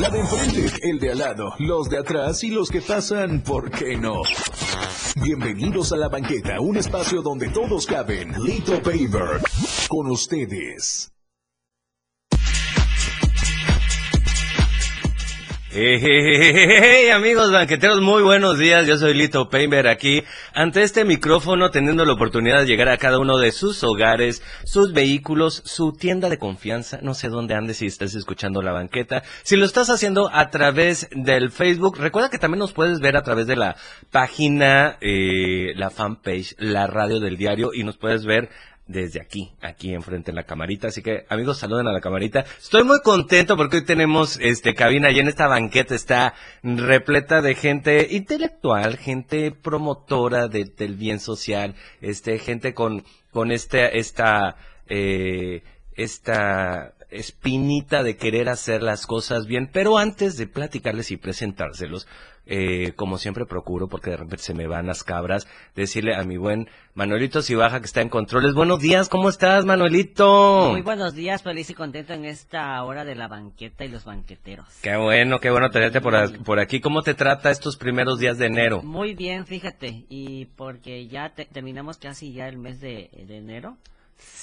La de enfrente, el de al lado, los de atrás y los que pasan, ¿por qué no? Bienvenidos a La Banqueta, un espacio donde todos caben. Lito Paver, con ustedes. Hey, amigos banqueteros, muy buenos días. Yo soy Lito Painter aquí ante este micrófono, teniendo la oportunidad de llegar a cada uno de sus hogares, sus vehículos, su tienda de confianza. No sé dónde andes si estás escuchando la banqueta. Si lo estás haciendo a través del Facebook, recuerda que también nos puedes ver a través de la página, eh, la fanpage, la radio del diario y nos puedes ver desde aquí, aquí enfrente en la camarita. Así que, amigos, saluden a la camarita. Estoy muy contento porque hoy tenemos este cabina y en esta banqueta está repleta de gente intelectual, gente promotora del bien social, este, gente con, con este, esta, eh, esta espinita de querer hacer las cosas bien. Pero antes de platicarles y presentárselos, eh, como siempre procuro, porque de repente se me van las cabras, decirle a mi buen Manuelito Cibaja que está en controles. Buenos días, ¿cómo estás, Manuelito? Muy buenos días, feliz y contento en esta hora de la banqueta y los banqueteros. Qué bueno, qué bueno tenerte por, por aquí. ¿Cómo te trata estos primeros días de enero? Muy bien, fíjate, y porque ya terminamos casi ya el mes de, enero.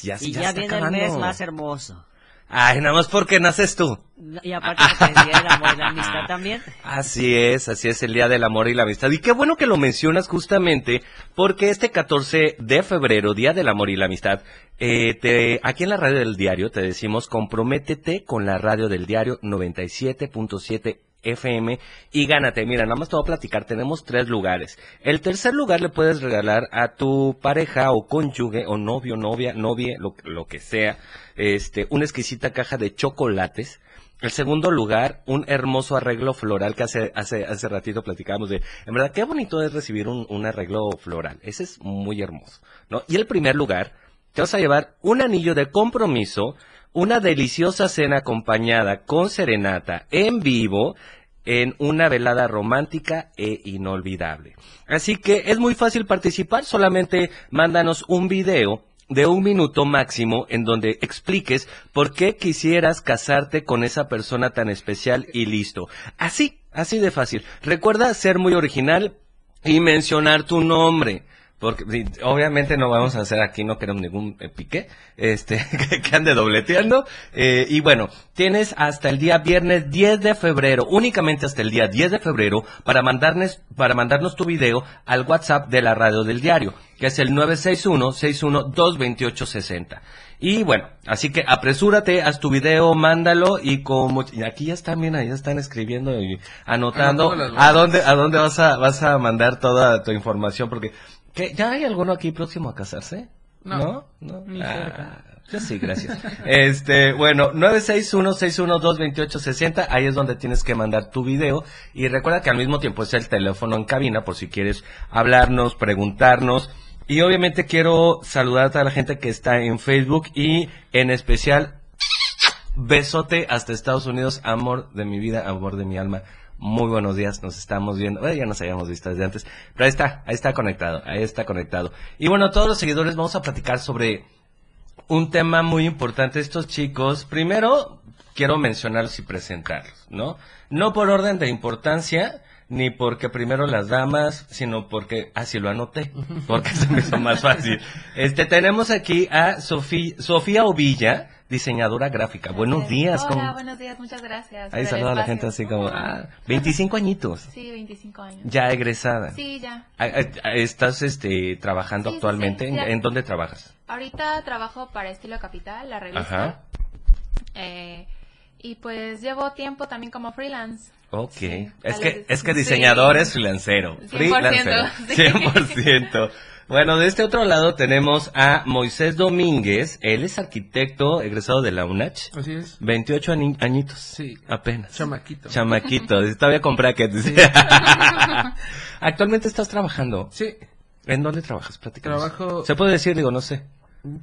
Ya, y ya, viene el mes más hermoso. Ay, nada más porque naces tú. Y aparte es el Día del Amor y la Amistad también. Así es, así es el Día del Amor y la Amistad. Y qué bueno que lo mencionas justamente porque este 14 de febrero, Día del Amor y la Amistad, eh, te, aquí en la radio del diario te decimos comprométete con la radio del diario 97.7 FM y gánate. Mira, nada más te voy a platicar, tenemos tres lugares. El tercer lugar le puedes regalar a tu pareja o cónyuge o novio, novia, novia, lo, lo que sea, este, una exquisita caja de chocolates. El segundo lugar, un hermoso arreglo floral que hace, hace, hace ratito platicábamos de, en verdad, qué bonito es recibir un, un arreglo floral. Ese es muy hermoso, ¿no? Y el primer lugar, te vas a llevar un anillo de compromiso, una deliciosa cena acompañada con serenata en vivo en una velada romántica e inolvidable. Así que es muy fácil participar, solamente mándanos un video de un minuto máximo en donde expliques por qué quisieras casarte con esa persona tan especial y listo. Así, así de fácil. Recuerda ser muy original y mencionar tu nombre porque obviamente no vamos a hacer aquí, no queremos ningún eh, pique, este, que, ande dobleteando. Eh, y bueno, tienes hasta el día viernes 10 de febrero, únicamente hasta el día 10 de febrero, para mandarnos, para mandarnos tu video al WhatsApp de la radio del diario, que es el 961-61-228-60. Y bueno, así que apresúrate, haz tu video, mándalo y como y aquí ya están, mira, ya están escribiendo y anotando a dónde a dónde vas a vas a mandar toda tu información porque ¿Ya hay alguno aquí próximo a casarse? No. ¿No? Ah, yo sí, gracias. este, bueno, 961-612-2860, ahí es donde tienes que mandar tu video. Y recuerda que al mismo tiempo es el teléfono en cabina por si quieres hablarnos, preguntarnos. Y obviamente quiero saludar a toda la gente que está en Facebook y en especial besote hasta Estados Unidos, amor de mi vida, amor de mi alma. Muy buenos días, nos estamos viendo. ya nos habíamos visto desde antes, pero ahí está, ahí está conectado, ahí está conectado. Y bueno, todos los seguidores vamos a platicar sobre un tema muy importante. Estos chicos, primero quiero mencionarlos y presentarlos, ¿no? No por orden de importancia, ni porque primero las damas, sino porque así lo anoté, porque se me hizo más fácil. Este, tenemos aquí a Sofía, Sofía Ovilla, diseñadora gráfica. Buenos días. Hola, buenos días, muchas gracias. Ahí saluda a la gente así como, ah, 25 añitos. Sí, 25 años. Ya egresada. Sí, ya. Ah, ah, ¿Estás este, trabajando actualmente? ¿En, dónde trabajas? Ahorita trabajo para Estilo Capital, la revista. Ajá. Eh, y pues llevo tiempo también como freelance. Ok. es, que, es que diseñador es freelancero. 100%. Freelancero. 100%. Bueno, de este otro lado tenemos a Moisés Domínguez. Él es arquitecto egresado de la UNACH. Así es. 28 añitos. Sí. Apenas. Chamaquito. Chamaquito. Todavía compré que Actualmente estás trabajando. Sí. ¿En dónde trabajas? Platícanos. Trabajo. ¿Se puede decir? Digo, no sé.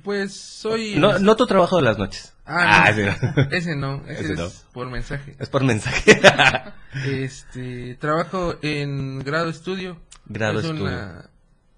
Pues soy... No, no tu trabajo de las noches. Ah, ah ese no, ese, es por mensaje. Es por mensaje. este, trabajo en grado estudio. Grado estudio.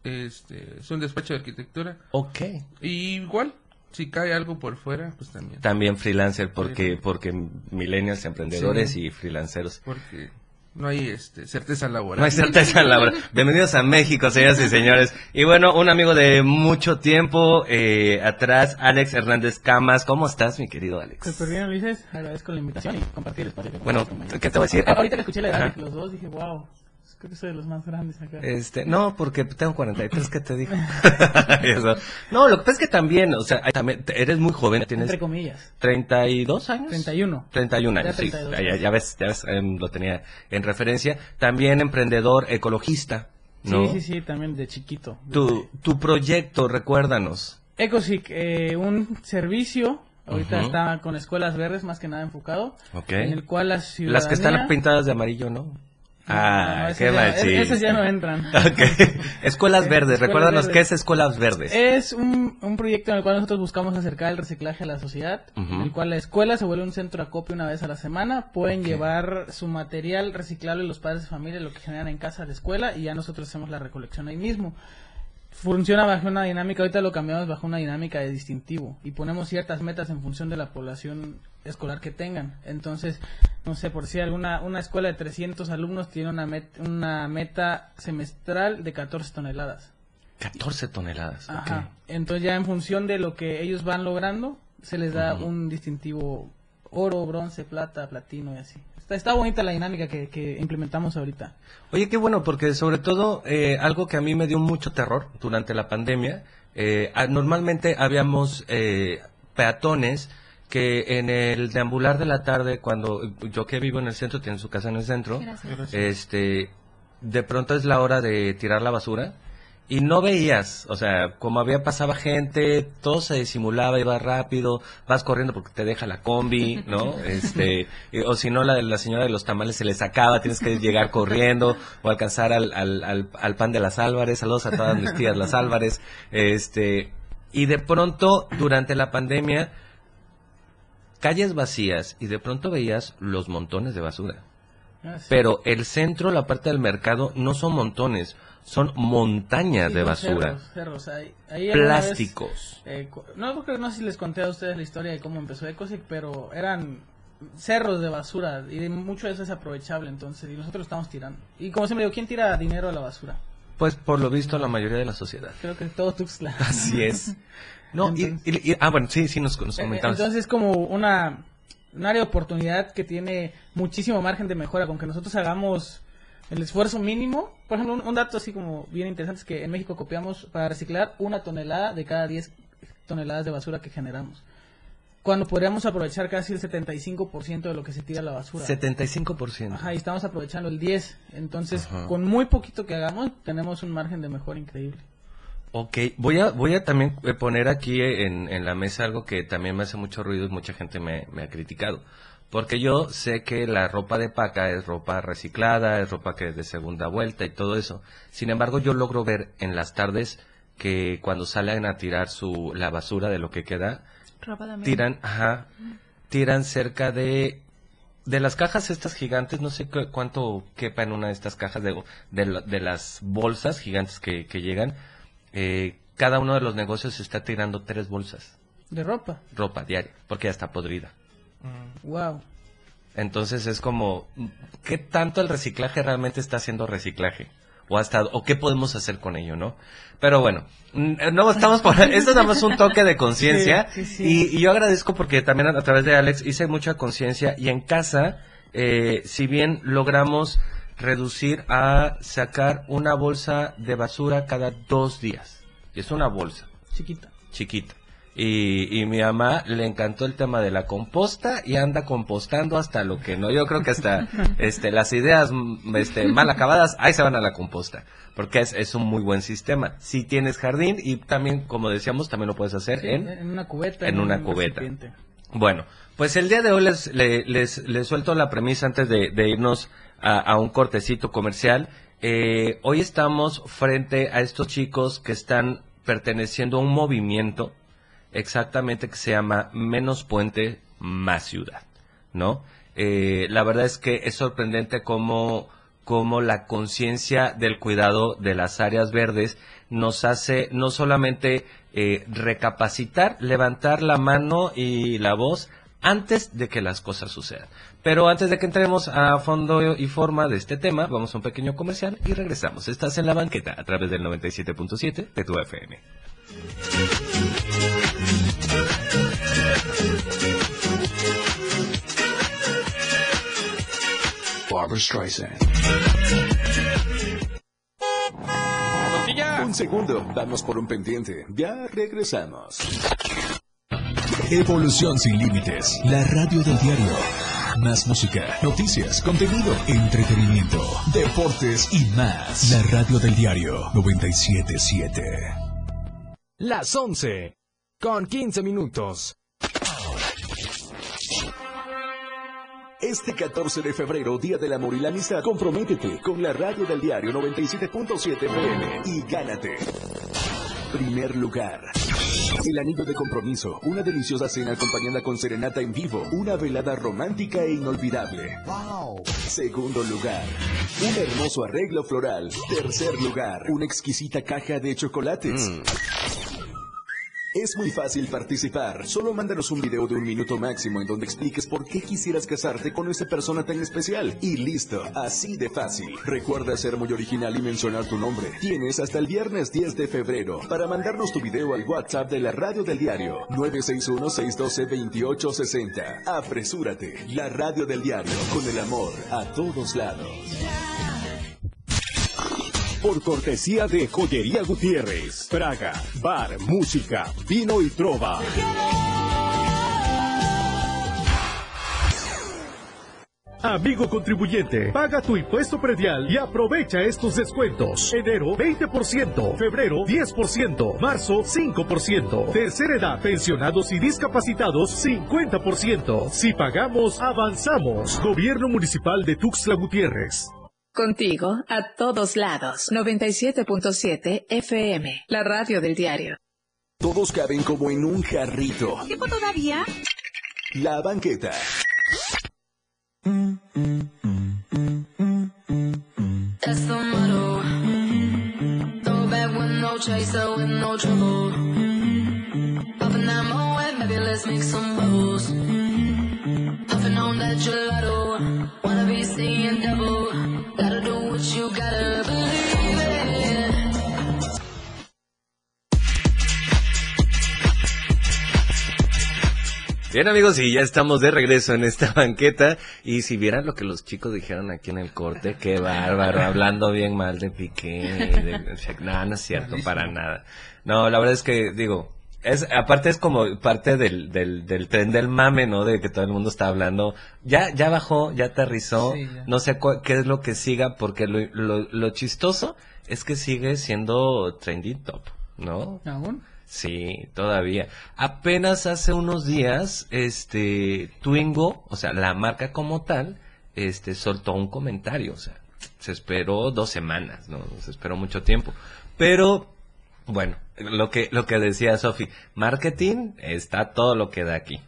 Este, es un despacho de arquitectura. Ok. Y igual, si cae algo por fuera, pues también. También freelancer, porque, porque millennials, emprendedores Sí. y freelanceros. Porque no hay este, certeza laboral. No hay certeza laboral. Bienvenidos a México, señoras y señores. Y bueno, un amigo de mucho tiempo eh, atrás, Alex Hernández Camas. ¿Cómo estás, mi querido Alex? Súper bien, Ulises. Agradezco la invitación y compartir el espacio. que Bueno. ¿qué te voy a decir? Ah, Ahorita que escuché la los dos, dije, wow, creo que soy de los más grandes acá. Este, no, porque tengo 43, ¿qué te digo? Eso. No, lo que pasa es que también, o sea, hay- también, eres muy joven, tienes Entre comillas. 32 años. 31. 31 Ya años, sí. 32 Ya, ya- ya ves, ya ves, em, lo tenía en referencia. También emprendedor ecologista, ¿no? Sí, sí, sí, también de chiquito. Tu, tu proyecto, recuérdanos. Ecosic, eh, un servicio, ahorita Ujú. está con escuelas verdes más que nada enfocado, Ok. en el cual la ciudadanía... Las que están pintadas de amarillo, ¿no? Ah, No, esas qué machín. esas ya no entran. Escuelas verdes, Escuelas recuérdanos qué es Escuelas Verdes. Es un, un proyecto en el cual nosotros buscamos acercar el reciclaje a la sociedad, en el cual la escuela se vuelve un centro de acopio una vez a la semana, pueden llevar su material reciclable los padres de familia, lo que generan en casa a la escuela, y ya nosotros hacemos la recolección ahí mismo. Funciona bajo una dinámica, ahorita lo cambiamos bajo una dinámica de distintivo y ponemos ciertas metas en función de la población escolar que tengan. Entonces, no sé, por si alguna una escuela de 300 alumnos tiene una, met- una meta semestral de 14 toneladas. 14 toneladas. Ajá. Entonces ya en función de lo que ellos van logrando, se les da un distintivo oro, bronce, plata, platino y así. Está, está bonita la dinámica que, que implementamos ahorita. Oye, qué bueno, porque sobre todo eh, algo que a mí me dio mucho terror durante la pandemia, eh, normalmente habíamos eh, peatones que en el deambular de la tarde, cuando yo que vivo en el centro, tiene su casa en el centro, Gracias. este, de pronto es la hora de tirar la basura y no veías, o sea, como había pasaba gente, todo se disimulaba, iba rápido, vas corriendo porque te deja la combi, ¿no? Este, o si no la de la señora de los tamales se le sacaba, tienes que llegar corriendo o alcanzar al, al, al, al pan de las Álvarez, saludos a todas mis tías las Álvarez, este, y de pronto durante la pandemia calles vacías y de pronto veías los montones de basura. Ah. Pero el centro, la parte del mercado, no son montones, son montañas Sí, de basura. Cerros, cerros. Ahí- ahí vez, Plásticos. eh, no, creo no sé si les conté a ustedes la historia de cómo empezó Ecosic, pero eran cerros de basura y de mucho de eso es aprovechable entonces y nosotros lo estamos tirando. Y como siempre digo, ¿quién tira dinero a la basura? Pues por lo visto la mayoría de la sociedad. Creo que todo Tuxtla. Así es. No, y, y- y- ah, bueno, sí, sí, nos, nos Eh, comentabas. Entonces es como una un área de oportunidad que tiene muchísimo margen de mejora, con que nosotros hagamos el esfuerzo mínimo. Por ejemplo, un, un dato así como bien interesante es que en México copiamos para reciclar una tonelada de cada 10 toneladas de basura que generamos. Cuando podríamos aprovechar casi el 75% de lo que se tira a la basura. 75%. Ajá, y estamos aprovechando el 10. Entonces, Ajá. con muy poquito que hagamos, tenemos un margen de mejora increíble. Ok, voy a, voy a también eh, poner aquí en, en la mesa algo que también me hace mucho ruido y mucha gente me, me ha criticado. Porque yo sé que la ropa de paca es ropa reciclada, es ropa que es de segunda vuelta y todo eso. Sin embargo, yo logro ver en las tardes que cuando salen a tirar su, la basura de lo que queda, tiran, ajá, tiran cerca de de las cajas estas gigantes, no sé cu- cuánto quepa en una de estas cajas de, de las bolsas gigantes que, que llegan. eh, cada uno de los negocios está tirando tres bolsas, De ropa. ropa diaria, porque ya está podrida. Wow. Entonces es como, ¿qué tanto el reciclaje realmente está haciendo reciclaje? O hasta, o qué podemos hacer con ello, ¿no? Pero bueno, mm, no estamos por, esto es nada más un toque de conciencia. Sí, sí, sí. Y, y yo agradezco porque también a, a través de Alex hice mucha conciencia y en casa, eh, si bien logramos reducir a sacar una bolsa de basura cada dos días. Y es una bolsa Chiquita. chiquita. Y, y mi mamá le encantó el tema de la composta y anda compostando hasta lo que no. Yo creo que hasta este, las ideas mm, este, mal acabadas, ahí se van a la composta. Porque es, es un muy buen sistema. Si tienes jardín y también, como decíamos, también lo puedes hacer Sí, en... en una cubeta. en una un cubeta. recipiente. Bueno, pues el día de hoy les, le- les, les suelto la premisa antes de, de irnos a, a un cortecito comercial. Eh, hoy estamos frente a estos chicos que están perteneciendo a un movimiento exactamente que se llama Menos Puente, Más Ciudad, ¿no? Eh, la verdad es que es sorprendente cómo, cómo la conciencia del cuidado de las áreas verdes nos hace no solamente eh, recapacitar, levantar la mano y la voz antes de que las cosas sucedan. Pero antes de que entremos a fondo y forma de este tema, vamos a un pequeño comercial y regresamos. Estás en la banqueta a través del 97.7 de tu FM. Barbara Streisand. Un segundo, vamos por un pendiente. Ya regresamos. Evolución sin límites. La radio del diario. Más música, noticias, contenido, entretenimiento, deportes y más. La radio del diario 977. Las 11. Con 15 minutos. Este 14 de febrero, Día del Amor y la Amistad, comprométete con la radio del diario 97.7 FM y gánate. Primer lugar. El anillo de compromiso, una deliciosa cena acompañada con serenata en vivo, una velada romántica e inolvidable. Segundo lugar, un hermoso arreglo floral. Tercer lugar, una exquisita caja de chocolates. Es muy fácil participar. Solo mándanos un video de un minuto máximo en donde expliques por qué quisieras casarte con esa persona tan especial. Y listo, así de fácil. Recuerda ser muy original y mencionar tu nombre. Tienes hasta el viernes 10 de febrero para mandarnos tu video al WhatsApp de la radio del diario 961-612-2860. Apresúrate. La radio del diario con el amor a todos lados. Por cortesía de Joyería Gutiérrez. Praga, bar, música, vino y trova. Amigo contribuyente, paga tu impuesto predial y aprovecha estos descuentos. Enero 20%, febrero 10%, marzo 5%, tercera edad, pensionados y discapacitados 50%. Si pagamos, avanzamos. Gobierno Municipal de Tuxtla Gutiérrez. Contigo, a todos lados. 97.7 FM, la radio del diario. Todos caben como en un jarrito. ¿Tiempo todavía? La banqueta. That's the motto. Throw back with no chaser, with no trouble. Popping that moe, baby, let's make some bubbles. Puffing on that gelato. Wanna be seeing double. Gotta do what you gotta believe it. Bien amigos, y ya estamos de regreso en esta banqueta. Y si vieran lo que los chicos dijeron aquí en el corte, qué bárbaro, hablando bien mal de Piqué. De, no, no es cierto, para nada. No, la verdad es que, digo, es, aparte es como parte del, del, del tren del mame, ¿no? De que todo el mundo está hablando. Ya, ya bajó, ya aterrizó. Sí, ya. No sé cu- qué es lo que siga, porque lo, lo, lo chistoso es que sigue siendo trending top, ¿no? ¿Aún? Sí, todavía. Apenas hace unos días, este, Twingo, o sea, la marca como tal, este, soltó un comentario, o sea, se esperó dos semanas, no, se esperó mucho tiempo. Pero, bueno, lo que, lo que decía Sofi, marketing está todo lo que da aquí.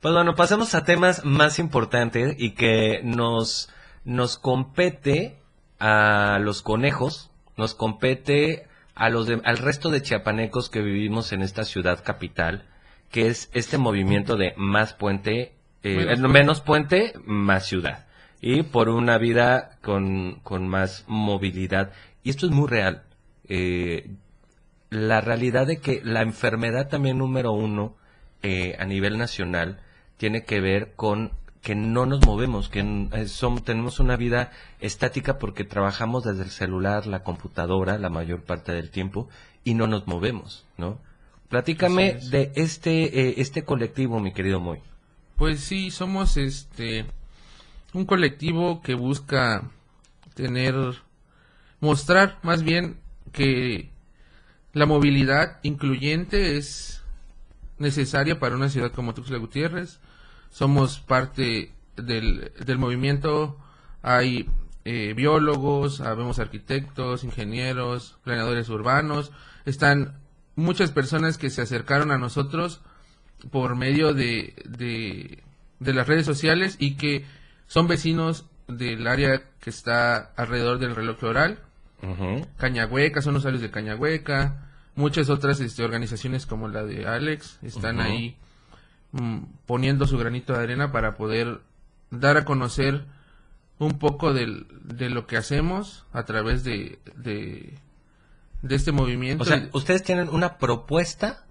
Pues bueno, pasemos a temas más importantes y que nos, nos compete a los conejos, nos compete a los de- al resto de chiapanecos que vivimos en esta ciudad capital, que es este movimiento de más puente, eh, Menos puente, más ciudad. Y por una vida con, con más movilidad. Y esto es muy real. Eh, la realidad de que la enfermedad también número uno eh, a nivel nacional tiene que ver con que no nos movemos, que eh, som- tenemos una vida estática porque trabajamos desde el celular, la computadora, la mayor parte del tiempo y no nos movemos, ¿no? Platícame es. de este eh, este colectivo, mi querido Moy. Pues sí, somos este un colectivo que busca tener mostrar más bien que la movilidad incluyente es necesaria para una ciudad como Tuxtla Gutiérrez. Somos parte del, del movimiento. Hay eh, biólogos, habemos arquitectos, ingenieros, planeadores urbanos. Están muchas personas que se acercaron a nosotros por medio de, de, de las redes sociales y que son vecinos del área que está alrededor del reloj floral. Ujú. Cañahueca, son usuarios de Cañahueca, muchas otras este, organizaciones como la de Alex están ahí mm, poniendo su granito de arena para poder dar a conocer un poco del- de lo que hacemos a través de, de, de este movimiento. O sea, ustedes tienen una propuesta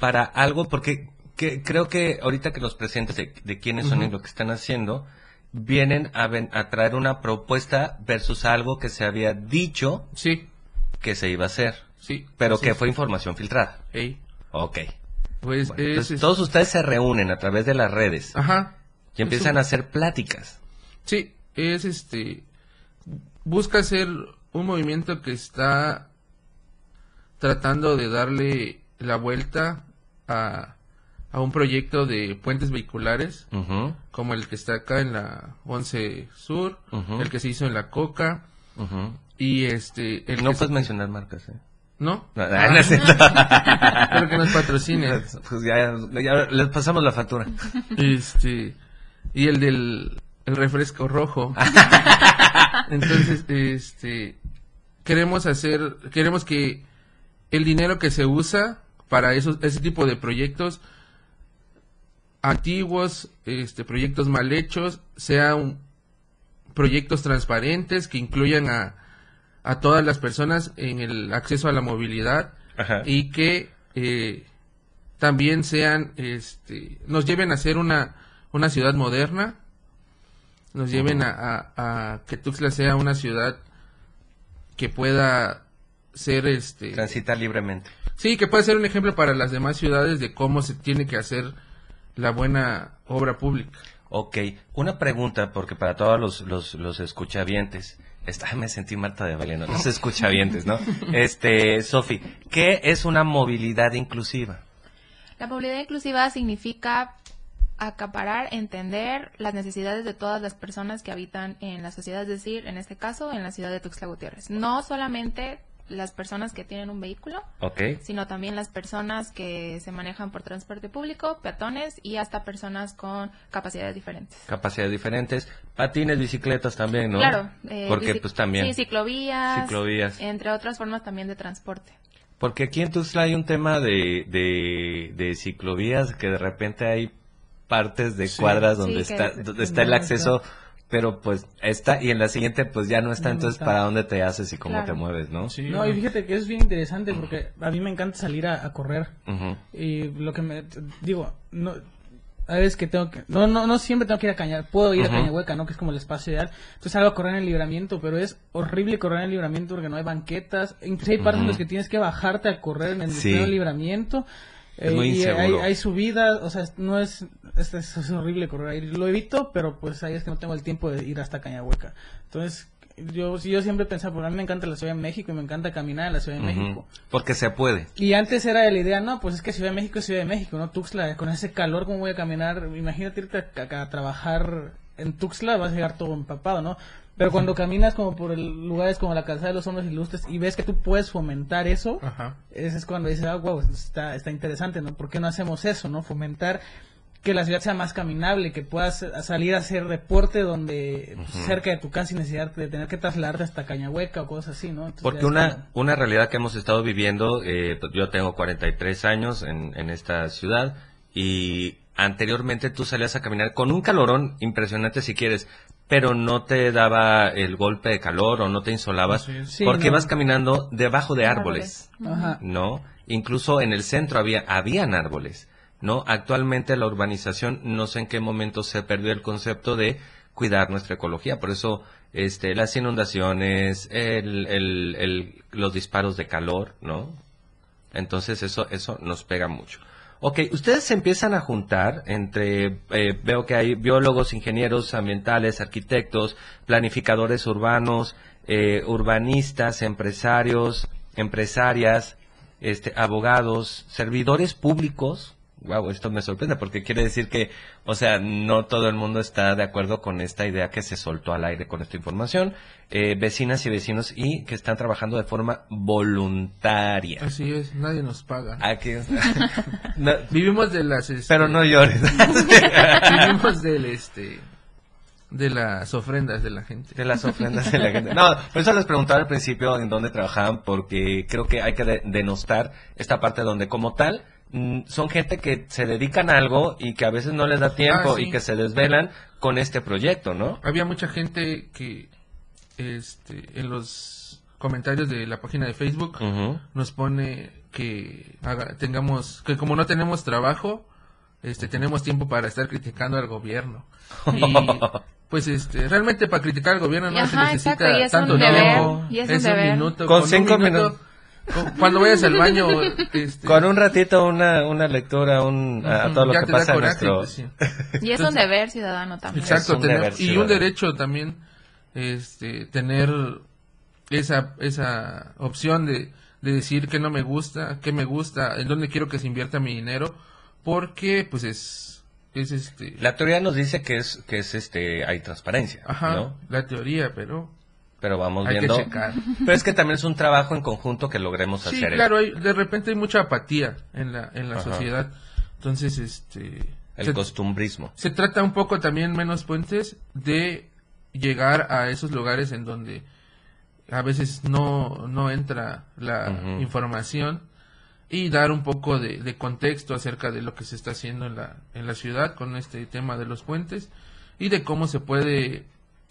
para algo, porque que- creo que ahorita que los presentes de, de quiénes son y Ujú. lo que están haciendo, vienen a, ven- a traer una propuesta versus algo que se había dicho sí, que se iba a hacer, sí. pero que es. fue información filtrada. Ey, Ok. pues Bueno, es- entonces, es- todos ustedes se reúnen a través de las redes Ajá. y empiezan a hacer pláticas. Sí, es este. Busca ser un movimiento que está tratando de darle la vuelta a, a un proyecto de puentes vehiculares, como el que está acá en la 11 Sur, el que se hizo en la Coca, y este. El No puedes se- mencionar marcas, ¿eh? ¿No? No, no. Espero que nos patrocinen. Pues ya, ya les pasamos la factura. Este. Y el del el refresco rojo. Entonces, este. Queremos hacer. Queremos que el dinero que se usa para esos, ese tipo de proyectos antiguos, este, proyectos mal hechos, sean proyectos transparentes que incluyan a, a todas las personas en el acceso a la movilidad Ajá. y que eh, también sean, este, nos lleven a ser una, una ciudad moderna, nos lleven a, a- a que Tuxtla sea una ciudad que pueda ser, este, Transitar libremente. sí, que pueda ser un ejemplo para las demás ciudades de cómo se tiene que hacer la buena obra pública. Ok, una pregunta, porque para todos los, los, los escuchavientes, me sentí Marta de Valeno, los escuchavientes, ¿no? Este, Sofi, ¿qué es una movilidad inclusiva? La movilidad inclusiva significa acaparar, entender las necesidades de todas las personas que habitan en la sociedad, es decir, en este caso, en la ciudad de Tuxtla Gutiérrez. No solamente las personas que tienen un vehículo, sino también las personas que se manejan por transporte público, peatones y hasta personas con capacidades diferentes. capacidades diferentes, patines, bicicletas también, ¿no? Claro. eh, Porque pues también, Sí, ciclovías. Ciclovías. Entre otras formas también de transporte. porque aquí en Tuxtla hay un tema de, de, de ciclovías que de repente hay partes de cuadras donde Sí, está, donde está el acceso, pero pues está, y en la siguiente pues ya no está, no entonces está. para dónde te haces y cómo Claro. te mueves, ¿no? No, y fíjate que es bien interesante porque a mí me encanta salir a, a correr. Y lo que me digo, no a veces que tengo que no no no siempre tengo que ir a Caña, puedo ir Ujú. a Cañahueca, ¿no? Que es como el espacio ideal. Entonces salgo a correr en el libramiento, pero es horrible correr en el libramiento porque no hay banquetas, incluso hay partes en Ujú. las que tienes que bajarte a correr en el Sí. libramiento. Es Eh, muy hay, hay subidas, o sea, no es, es, es- horrible correr ahí. Lo evito, pero pues ahí es que no tengo el tiempo de ir hasta Cañahueca. Entonces, yo, yo siempre pensaba, porque a mí me encanta la Ciudad de México y me encanta caminar en la Ciudad de. México. Porque se puede. Y antes era la idea, no, pues es que Ciudad de México es Ciudad de México, ¿no? Tuxtla, con ese calor, ¿cómo voy a caminar? Imagínate irte a, a- a trabajar en Tuxtla, vas a llegar todo empapado, ¿no? Pero cuando caminas como por el- lugares como la calzada de los hombres ilustres y ves que tú puedes fomentar eso, Ajá. ese es cuando dices, ah, wow, está, está interesante, ¿no? ¿Por qué no hacemos eso, no? Fomentar que la ciudad sea más caminable, que puedas salir a hacer deporte donde pues, cerca de tu casa sin necesidad de tener que trasladarte hasta Cañahueca o cosas así, ¿no? Entonces, Porque una, una realidad que hemos estado viviendo, eh, yo tengo 43 años en, en esta ciudad y anteriormente tú salías a caminar con un calorón impresionante si quieres, pero no te daba el golpe de calor o no te insolabas. Sí, porque no. ibas caminando debajo de árboles. Ajá. ¿no? Incluso en el centro había, habían árboles, ¿no? Actualmente la urbanización, no sé en qué momento se perdió el concepto de cuidar nuestra ecología, por eso este, las inundaciones, el, el, el- los disparos de calor, ¿no? Entonces eso, eso nos pega mucho. Ok, ustedes se empiezan a juntar entre, eh, veo que hay biólogos, ingenieros ambientales, arquitectos, planificadores urbanos, eh, urbanistas, empresarios, empresarias, este, abogados, servidores públicos. Wow, esto me sorprende porque quiere decir que, o sea, no todo el mundo está de acuerdo con esta idea que se soltó al aire con esta información. Eh, vecinas y vecinos y que están trabajando de forma voluntaria. Así es, nadie nos paga. Aquí. No, Vivimos de las... este, pero no llores. vivimos del, este... de las ofrendas de la gente. De las ofrendas de la gente. No, por eso les preguntaba al principio en dónde trabajaban, porque creo que hay que de- denostar esta parte donde como tal son gente que se dedican a algo y que a veces no les da tiempo Ah, sí. y que se desvelan con este proyecto, ¿no? Había mucha gente que este, en los comentarios de la página de Facebook nos pone que haga- tengamos que como no tenemos trabajo este tenemos tiempo para estar criticando al gobierno y pues este realmente para criticar al gobierno no se necesita exacto, y es un tanto deber, tiempo y es un deber. minuto Con un cinco minuto, minutos. Cuando vayas al baño este, Con un ratito, una, una lectura, un, a ujú, todo lo ya que te da pasa coraje, nuestro... pues, sí. Y es un deber ciudadano también. Exacto, Es un tener- deber y un derecho también, este, tener esa, esa opción de, de decir que no me gusta, que me gusta, en dónde quiero que se invierta mi dinero, porque pues es, es este, La teoría nos dice que es, que es este, hay transparencia, ajá, ¿no? la teoría, pero Pero vamos hay viendo. que checar. Pero es que también es un trabajo en conjunto que logremos Sí, hacer. claro, hay, de repente hay mucha apatía en la, en la Ajá. sociedad, entonces este, El se- costumbrismo. se trata un poco también menos puentes de llegar a esos lugares en donde a veces no, no entra la información y dar un poco de, de contexto acerca de lo que se está haciendo en la, en la ciudad con este tema de los puentes y de cómo se puede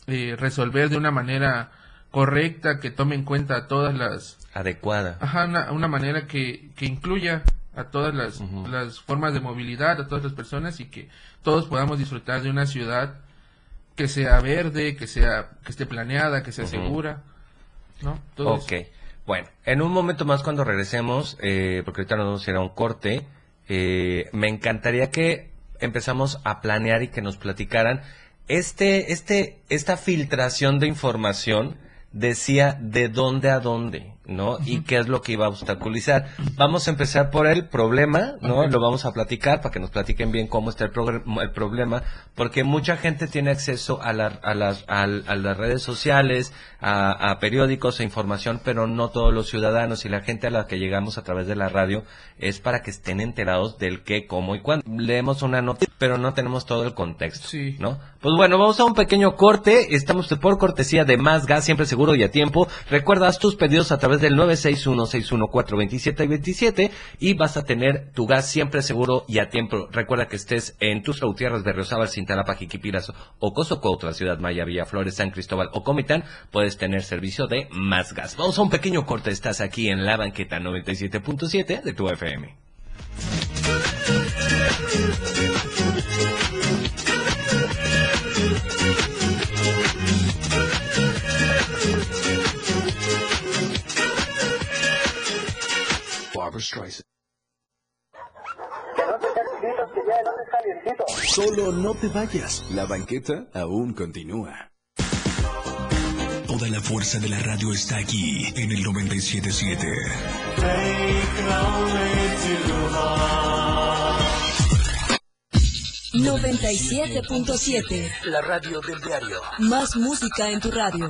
eh, resolver de una manera correcta que tome en cuenta a todas las Adecuada. Ajá, una, una manera que, que incluya a todas las, las formas de movilidad, a todas las personas y que todos podamos disfrutar de una ciudad que sea verde, que sea que esté planeada, que sea segura, ¿no? Todo Ok. eso. Bueno, en un momento más cuando regresemos, eh, porque ahorita nos vamos a ir a un corte, eh, me encantaría que empezamos a planear y que nos platicaran este, este, esta filtración de información decía de dónde a dónde, ¿no? Y qué es lo que iba a obstaculizar. Vamos a empezar por el problema, ¿no? Lo vamos a platicar para que nos platiquen bien cómo está el, el problema, porque mucha gente tiene acceso a, la- a las, a las redes sociales, a, a periódicos, a información, pero no todos los ciudadanos y la gente a la que llegamos a través de la radio es para que estén enterados del qué, cómo y cuándo. Leemos una noticia, pero no tenemos todo el contexto, Sí. ¿no? Pues bueno, vamos a un pequeño corte. Estamos por cortesía de Más Gas, siempre seguro y a tiempo. Recuerda, haz tus pedidos a través del 961-614-2727 y vas a tener tu gas siempre seguro y a tiempo. Recuerda que estés en tus Gutiérrez, Berriozábal, Cintalapa, Jiquipiras o Cosocotla, Ciudad Maya, Villaflores, San Cristóbal o Comitán, puedes tener servicio de Más Gas. Vamos a un pequeño corte. Estás aquí en la banqueta 97.7 de tu FM. Barbra Streisand. Solo no te vayas. La banqueta aún continúa. Toda la fuerza de la radio está aquí en el 977. 97.7. La radio del diario. Más música en tu radio.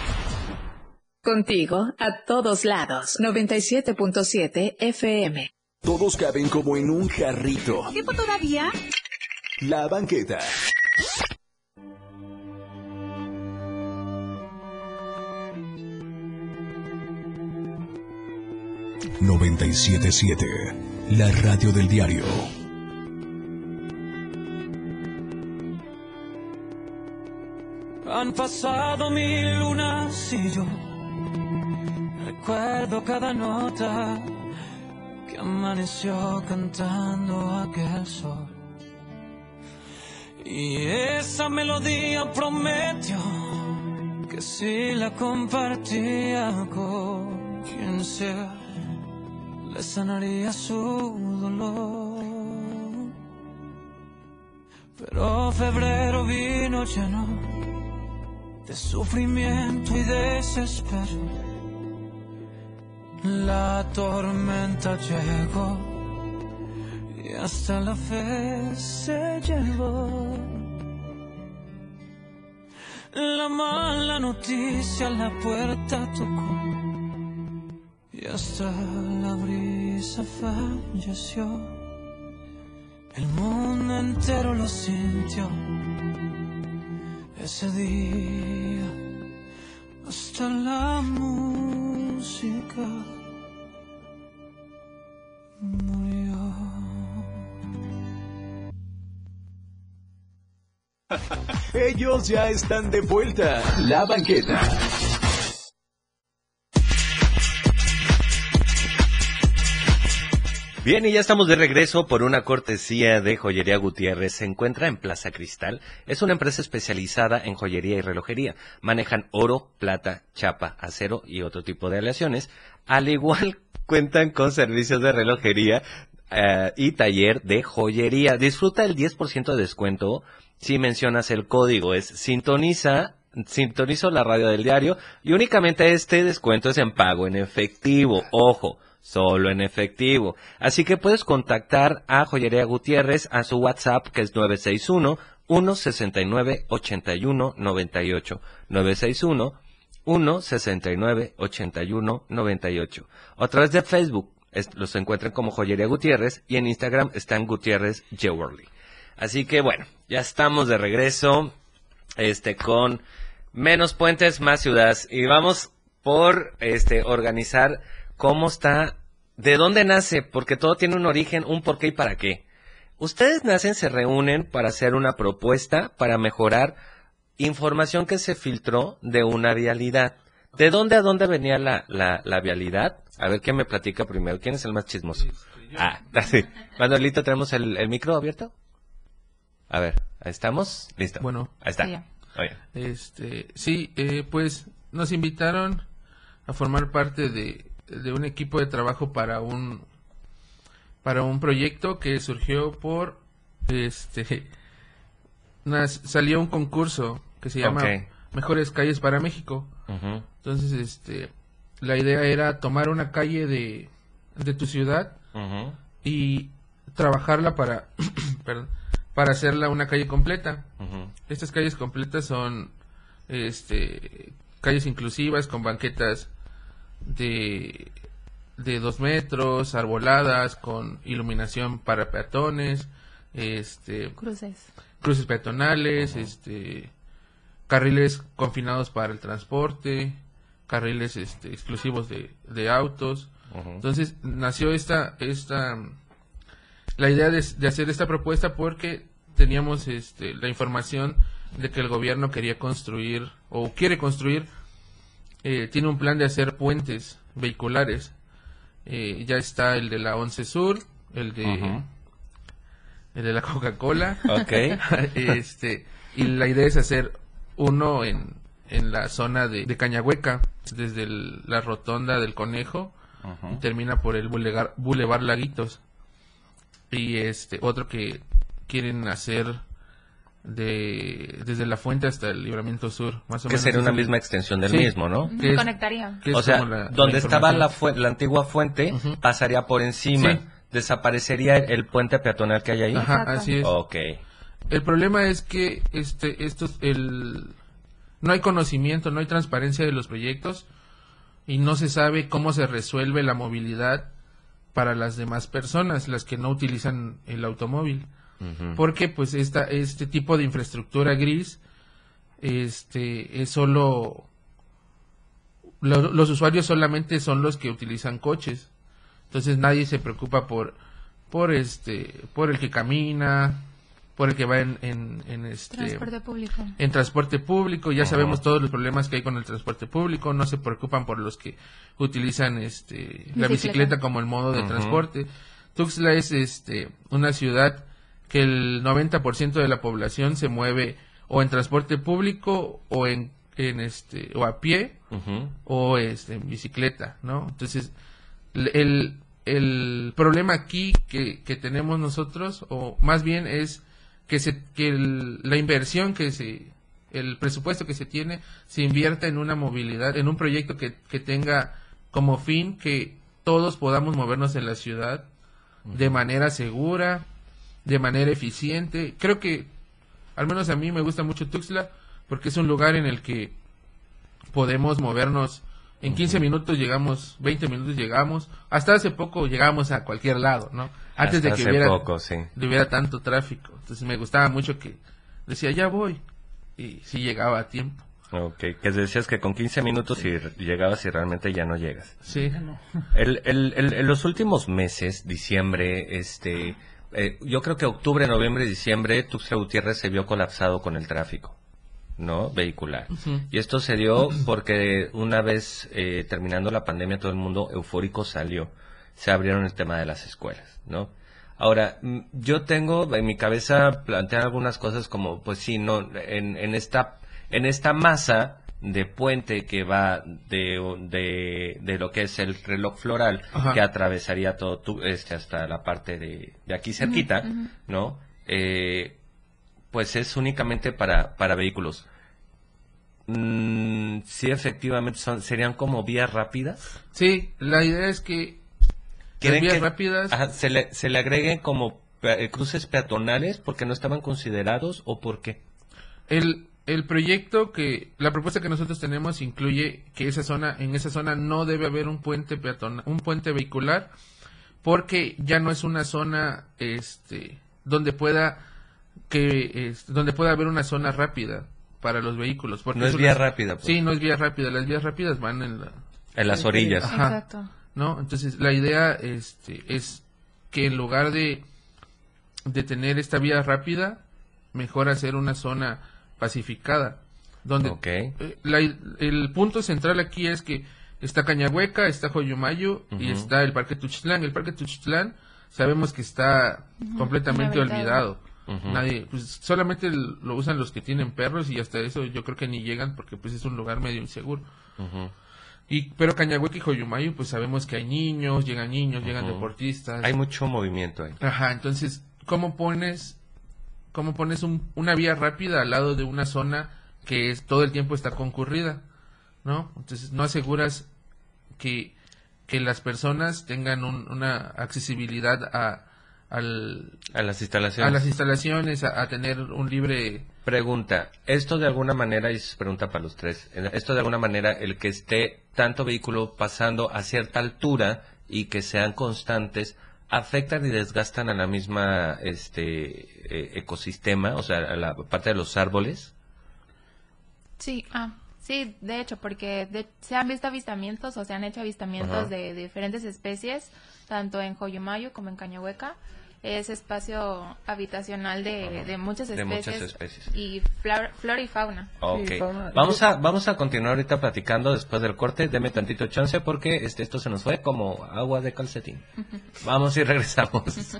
Contigo a todos lados. 97.7 FM. Todos caben como en un jarrito. ¿Tiempo todavía? La banqueta. 977, la radio del diario. Han pasado mil lunas y yo recuerdo cada nota que amaneció cantando aquel sol. Y esa melodía prometió que si la compartía con quien sea, le sanaría su dolor. Pero febrero vino lleno de sufrimiento y desespero. La tormenta llegó y hasta la fe se llevó. La mala noticia la puerta tocó y hasta la brisa falleció. El mundo entero lo sintió ese día hasta la Ellos ya están de vuelta. La banqueta. Bien, y ya estamos de regreso por una cortesía de Joyería Gutiérrez. Se encuentra en Plaza Cristal. Es una empresa especializada en joyería y relojería. Manejan oro, plata, chapa, acero y otro tipo de aleaciones. Al igual cuentan con servicios de relojería eh, y taller de joyería. Disfruta el 10% de descuento si mencionas el código. Es sintoniza sintonizo la radio del diario y únicamente este descuento es en pago en efectivo. Ojo, solo en efectivo. Así que puedes contactar a Joyería Gutiérrez a su WhatsApp que es 961 169 81 98 961 169 81 98 o a través de Facebook los encuentran como Joyería Gutiérrez y en Instagram están Gutiérrez Jewelry. Así que bueno, ya estamos de regreso este con menos puentes, más ciudades y vamos por este organizar cómo está, de dónde nace, porque todo tiene un origen, un porqué y para qué. Ustedes nacen, se reúnen para hacer una propuesta para mejorar información que se filtró de una vialidad. ¿De dónde a dónde venía la, la, la vialidad? A ver, ¿quién me platica primero? ¿Quién es el más chismoso? Ah, sí. Manuelito, ¿tenemos el, el micro abierto? A ver, ¿ahí estamos? Listo. Bueno. Ahí está. Sí, ya. Oye. Este, sí, eh, pues nos invitaron a formar parte de, de un equipo de trabajo para un para un proyecto que surgió por este salió un concurso que se llama. Mejores calles para México. Entonces, este la idea era tomar una calle de de tu ciudad y trabajarla para perdón, para hacerla una calle completa. Estas calles completas son este calles inclusivas con banquetas de de dos metros, arboladas, con iluminación para peatones, este Cruces. cruces peatonales, este carriles confinados para el transporte, carriles este, exclusivos de, de autos. Entonces nació esta esta la idea de, de hacer esta propuesta porque teníamos este, la información de que el gobierno quería construir o quiere construir eh, tiene un plan de hacer puentes vehiculares. Eh, ya está el de la Once Sur el de el de la Coca-Cola. Ok. este y la idea es hacer uno en, en la zona de, de Cañahueca desde el- la rotonda del Conejo y termina por el Boulevard, Boulevard Laguitos. Y este otro que quieren hacer de desde la fuente hasta el libramiento sur más o Que menos sería es una misma extensión del Sí, mismo, ¿no? que es- Conectaría. que o sea, la donde estaba la, la antigua fuente, pasaría por encima. Sí. Desaparecería el puente peatonal que hay ahí. Ajá, Exacto. así es. Ok. El problema es que este estos el no hay conocimiento, no hay transparencia de los proyectos y no se sabe cómo se resuelve la movilidad para las demás personas, las que no utilizan el automóvil. Porque pues esta este tipo de infraestructura gris este es solo lo- los usuarios solamente son los que utilizan coches. Entonces nadie se preocupa por, por este, por el que camina, por el que va en, en, en este, Transporte público. en transporte público, ya sabemos todos los problemas que hay con el transporte público, no se preocupan por los que utilizan este la Bicicleta. como el modo de transporte. Tuxtla es este una ciudad que el 90% de la población se mueve o en transporte público o en, en este o a pie o este, en bicicleta, ¿no? Entonces, el, el problema aquí que, que tenemos nosotros, o más bien es que, se, que el- la inversión que se, el presupuesto que se tiene, se invierta en una movilidad, en un proyecto que, que tenga como fin que todos podamos movernos en la ciudad de manera segura, de manera eficiente. Creo que, al menos a mí me gusta mucho Tuxtla, porque es un lugar en el que podemos movernos. En 15 minutos llegamos, 20 minutos llegamos. Hasta hace poco llegamos a cualquier lado, ¿no? Antes Hasta de que hace hubiera, poco, sí. de hubiera tanto tráfico. Entonces me gustaba mucho que decía, ya voy. Y sí llegaba a tiempo. Ok, que decías que con 15 minutos y llegabas y realmente ya no llegas. Sí. El, el, el- en los últimos meses, diciembre, este, eh, yo creo que octubre, noviembre, diciembre, Tuxtla Gutiérrez se vio colapsado con el tráfico, ¿no? Vehicular. Y esto se dio porque una vez eh, terminando la pandemia todo el mundo eufórico salió. Se abrieron el tema de las escuelas, ¿no? Ahora, mm, yo tengo en mi cabeza plantear algunas cosas como, pues sí, no, en, en esta, en esta masa de puente que va de, de, de lo que es el reloj floral, Ajá. que atravesaría todo tu- este, hasta la parte de, de aquí cerquita. ¿no? Eh, pues es únicamente para, para vehículos. Mm, sí, efectivamente, son, serían como vías rápidas. Sí, la idea es que las ¿Quieren vías que- rápidas Ajá, se, le, se le agreguen como pe- cruces peatonales porque no estaban considerados o por qué. El, el proyecto que, la propuesta que nosotros tenemos incluye que esa zona, en esa zona no debe haber un puente peatonal, un puente vehicular, porque ya no es una zona, este, donde pueda, que, es- donde pueda haber una zona rápida para los vehículos. Porque No es una- vía rápida, pues. Sí, no es vía rápida, las vías rápidas van en la, En las orillas. Ajá. Exacto. ¿no? Entonces, la idea este, es que en lugar de, de tener esta vía rápida, mejor hacer una zona pacificada. Donde eh, la- el punto central aquí es que está Cañahueca, está Joyomayo y Ujú. está el Parque Tuxtlán. El Parque Tuxtlán sabemos que está completamente olvidado. Nadie, pues solamente lo usan los que tienen perros y hasta eso yo creo que ni llegan porque pues es un lugar medio inseguro. Y, pero Cañahueca y Joyumayo, pues sabemos que hay niños, llegan niños, llegan deportistas. Hay mucho movimiento ahí. Ajá, entonces, ¿cómo pones, cómo pones un- una vía rápida al lado de una zona que es todo el tiempo está concurrida? ¿No? Entonces, no aseguras que, que las personas tengan un- una accesibilidad a, al, A las instalaciones. a las instalaciones, a, a tener un libre... Pregunta, esto de alguna manera, y es pregunta para los tres, esto de alguna manera, el que esté tanto vehículo pasando a cierta altura y que sean constantes, afectan y desgastan a la misma este eh, ecosistema, o sea, a la parte de los árboles. Sí, ah, sí, de hecho, porque de- se han visto avistamientos o se han hecho avistamientos de diferentes especies, tanto en Joyomayo como en Cañahueca. Es espacio habitacional de, de muchas De especies. muchas especies. Y flor- flora y fauna. Ok. fauna. Vamos a, vamos a continuar ahorita platicando después del corte. Deme tantito chance porque este, esto se nos fue como agua de calcetín. Vamos y regresamos.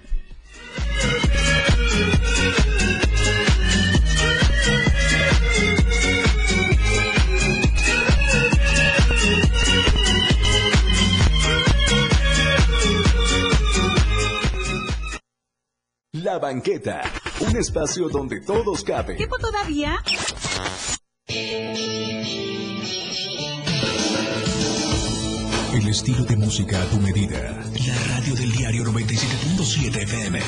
La banqueta, un espacio donde todos caben. ¿Tiempo todavía? El estilo de música a tu medida. La radio del diario 97.7 FM.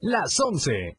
Las 11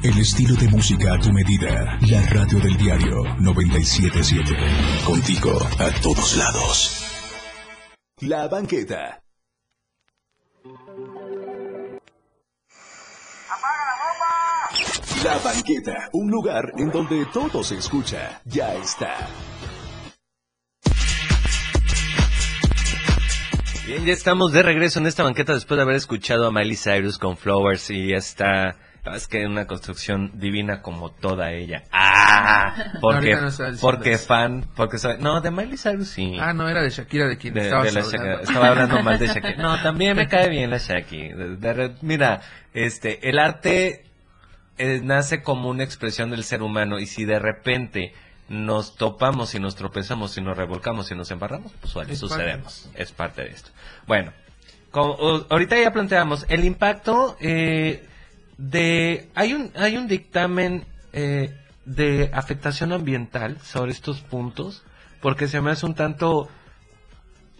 El estilo de música a tu medida. La radio del diario 977. Contigo a todos lados. La banqueta. La banqueta, un lugar en donde todo se escucha, ya está. Bien, ya estamos de regreso en esta banqueta después de haber escuchado a Miley Cyrus con Flowers y esta es que una construcción divina como toda ella. Ah, porque no porque fan, porque soy- no de Miley Cyrus sí. Ah, no, era de Shakira de quien De- de la hablando. Shakira. Estaba hablando mal de Shakira. No, también me cae bien la Shakira. Mira, este, el arte eh, nace como una expresión del ser humano y si de repente nos topamos y nos tropezamos y nos revolcamos y nos embarramos, pues suele Es parte. sucedemos. Es parte de esto. Bueno, como, ahorita ya planteamos el impacto eh, de hay un hay un dictamen eh, de afectación ambiental sobre estos puntos porque se me hace un tanto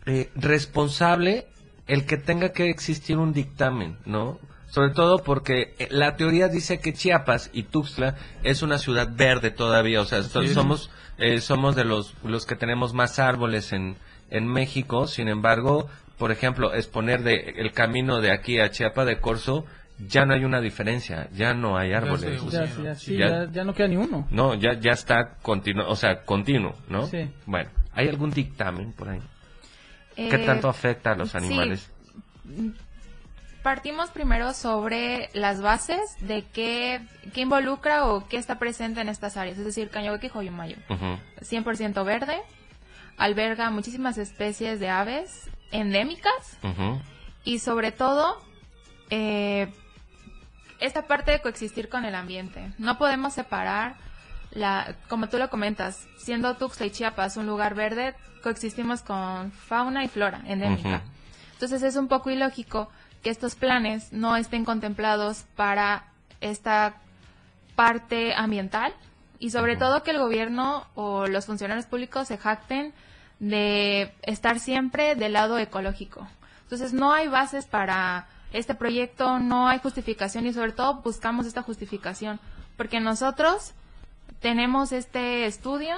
eh, responsable el que tenga que existir un dictamen, ¿no? Sobre todo porque eh, la teoría dice que Chiapas y Tuxtla es una ciudad verde todavía, o sea, Sí. somos eh, somos de los los que tenemos más árboles en en México, sin embargo, por ejemplo, exponer de el camino de aquí a Chiapa de Corzo ya no hay una diferencia, ya no hay árboles. Ya, sí, ya, sí, Ya- ya- ya no queda ni uno. no, ya, ya está continuo, o sea, continuo, ¿no? Sí. Bueno, ¿hay algún dictamen por ahí? ¿Qué Eh, tanto afecta a los sí. animales? Partimos primero sobre las bases de qué, qué involucra o qué está presente en estas áreas, es decir, Cañahueque y Joyomayo. Ujú. 100% verde, alberga muchísimas especies de aves endémicas y sobre todo eh, esta parte de coexistir con el ambiente. No podemos separar, la, como tú lo comentas, siendo Tuxtla y Chiapas un lugar verde, coexistimos con fauna y flora endémica. Entonces es un poco ilógico que estos planes no estén contemplados para esta parte ambiental y sobre todo que el gobierno o los funcionarios públicos se jacten de estar siempre del lado ecológico. Entonces no hay bases para este proyecto, no hay justificación y sobre todo buscamos esta justificación porque nosotros tenemos este estudio,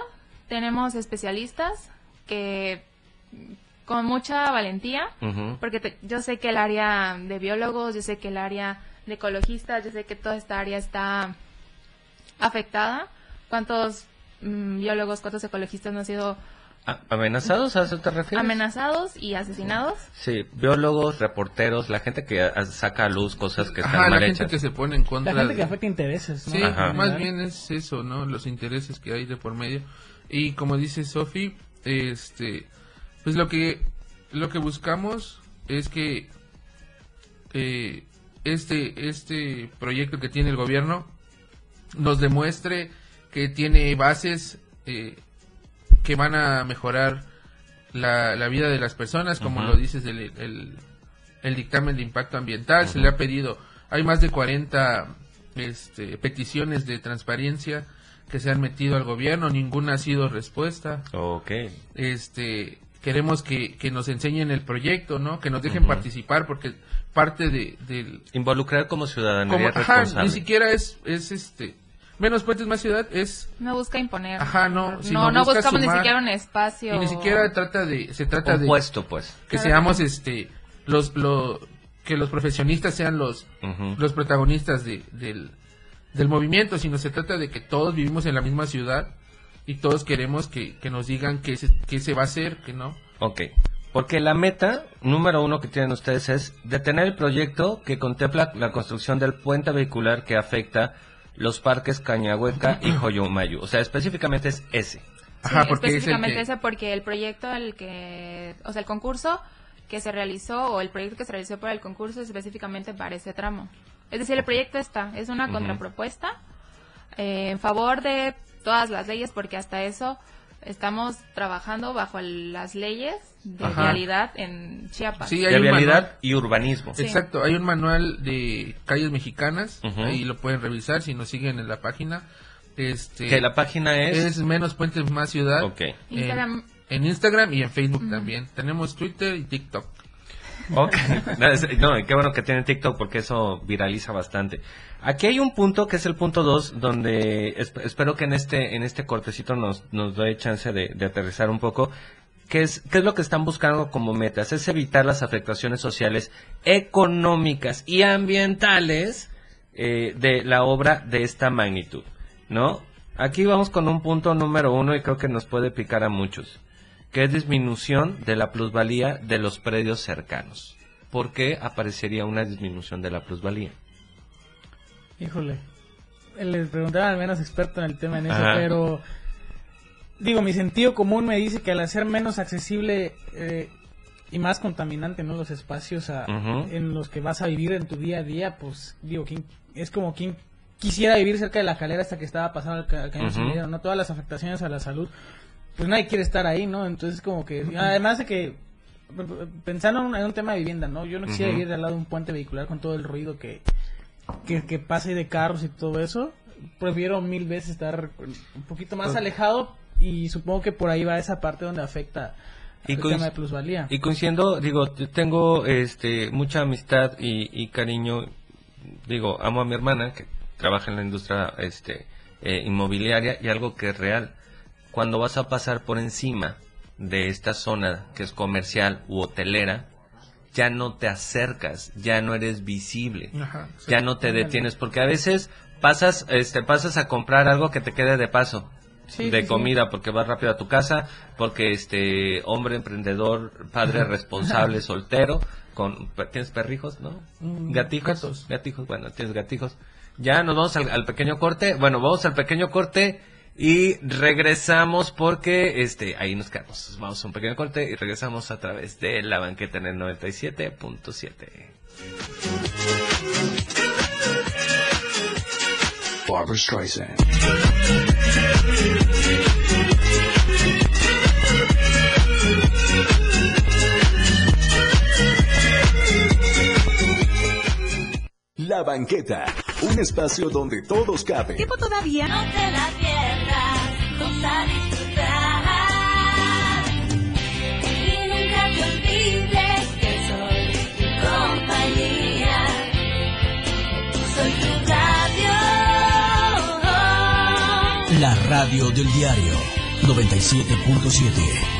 tenemos especialistas que con mucha valentía, porque te- yo sé que el área de biólogos, yo sé que el área de ecologistas, yo sé que toda esta área está afectada. ¿Cuántos mm, biólogos, cuántos ecologistas no han sido ¿A- ¿Amenazados a eso te refieres? amenazados y asesinados? Sí, biólogos, reporteros, la gente que a- saca a luz cosas que están Ajá, la mal gente hechas. que se pone en contra La gente de- que afecta intereses, ¿no? Sí, Ajá. más bien es eso, ¿no? Los intereses que hay de por medio. Y como dice Sofi, este, pues lo que lo que buscamos es que eh, este este proyecto que tiene el gobierno nos demuestre que tiene bases eh, que van a mejorar la, la vida de las personas, como lo dices el, el, el dictamen de impacto ambiental, se le ha pedido, hay más de 40 este, peticiones de transparencia que se han metido al gobierno, ninguna ha sido respuesta. Ok. Este, queremos que, que nos enseñen el proyecto, ¿no? Que nos dejen participar porque parte de, del Involucrar como ciudadanía como, ajá, responsable. ni siquiera es, es este, menos puentes más ciudad, es No busca imponer. Ajá, no, sino no, no busca buscamos ni siquiera un espacio. Y ni siquiera trata de, se trata Un de puesto, pues. que Claro. seamos este, los, lo, que los profesionistas sean los, los protagonistas de, del, del movimiento, sino se trata de que todos vivimos en la misma ciudad y todos queremos que, que nos digan qué se, qué se va a hacer, que no. Ok. Porque la meta número uno que tienen ustedes es detener el proyecto que contempla la construcción del puente vehicular que afecta los parques Cañahueca y Joyomayu. O sea, específicamente es ese. Sí, específicamente ese porque el proyecto al que, o sea, el concurso que se realizó o el proyecto que se realizó para el concurso es específicamente para ese tramo. Es decir, el proyecto está, es una contrapropuesta eh, en favor de todas las leyes porque hasta eso estamos trabajando bajo las leyes de Ajá. vialidad en Chiapas. Sí, hay de vialidad manual. y urbanismo. Sí. Exacto, hay un manual de calles mexicanas, Ujú. ahí lo pueden revisar si nos siguen en la página. Este, Que la página es... es menos puentes más ciudad. Ok. En, Instagram. en Instagram y en Facebook también. Tenemos Twitter y TikTok. Ok. No, es- no, y qué bueno que tienen TikTok porque eso viraliza bastante. Aquí hay un punto que es el punto 2 donde esp- espero que en este en este cortecito nos nos dé chance de, de aterrizar un poco. ¿Qué es, ¿Qué es lo que están buscando como metas? Es evitar las afectaciones sociales, económicas y ambientales eh, de la obra de esta magnitud, ¿no? Aquí vamos con un punto número uno y creo que nos puede picar a muchos que es disminución de la plusvalía de los predios cercanos. ¿Por qué aparecería una disminución de la plusvalía? Híjole. Les preguntaba al menos experto en el tema en eso, Ajá. pero digo, mi sentido común me dice que al hacer menos accesible eh, y más contaminante ¿no? los espacios a- en los que vas a vivir en tu día a día, pues digo, ¿quién- es como quien quisiera vivir cerca de la calera hasta que estaba pasando el, ca- el cañón ¿no? Todas las afectaciones a la salud, pues nadie quiere estar ahí, ¿no? Entonces como que, además de que, pensando en un, en un tema de vivienda, ¿no? Yo no quisiera Ujú. vivir al lado de un puente vehicular con todo el ruido que, que, que pase de carros y todo eso. Prefiero mil veces estar un poquito más alejado y supongo que por ahí va esa parte donde afecta Y el tema de plusvalía. Y coincidiendo, digo, tengo este mucha amistad y, y cariño, digo, amo a mi hermana que trabaja en la industria este eh, inmobiliaria y algo que es real. Cuando vas a pasar por encima de esta zona que es comercial u hotelera, ya no te acercas, ya no eres visible. Ajá, sí. ya no te detienes porque a veces pasas este pasas a comprar algo que te quede de paso Sí, de sí. comida porque vas rápido a tu casa porque este hombre emprendedor padre responsable soltero con tienes perrijos no Mm, gatijos gatos. gatijos bueno tienes gatijos ya nos vamos al, al pequeño corte bueno vamos al pequeño corte y regresamos porque este ahí nos quedamos vamos a un pequeño corte y regresamos a través de la banqueta en el 97.7 Barbara Streisand. La banqueta, un espacio donde todos caben. ¿Tiempo todavía? No te la pierdas, vamos a disfrutar. Y nunca te olvides que soy tu compañía. Soy tu radio. La radio del diario 97.7.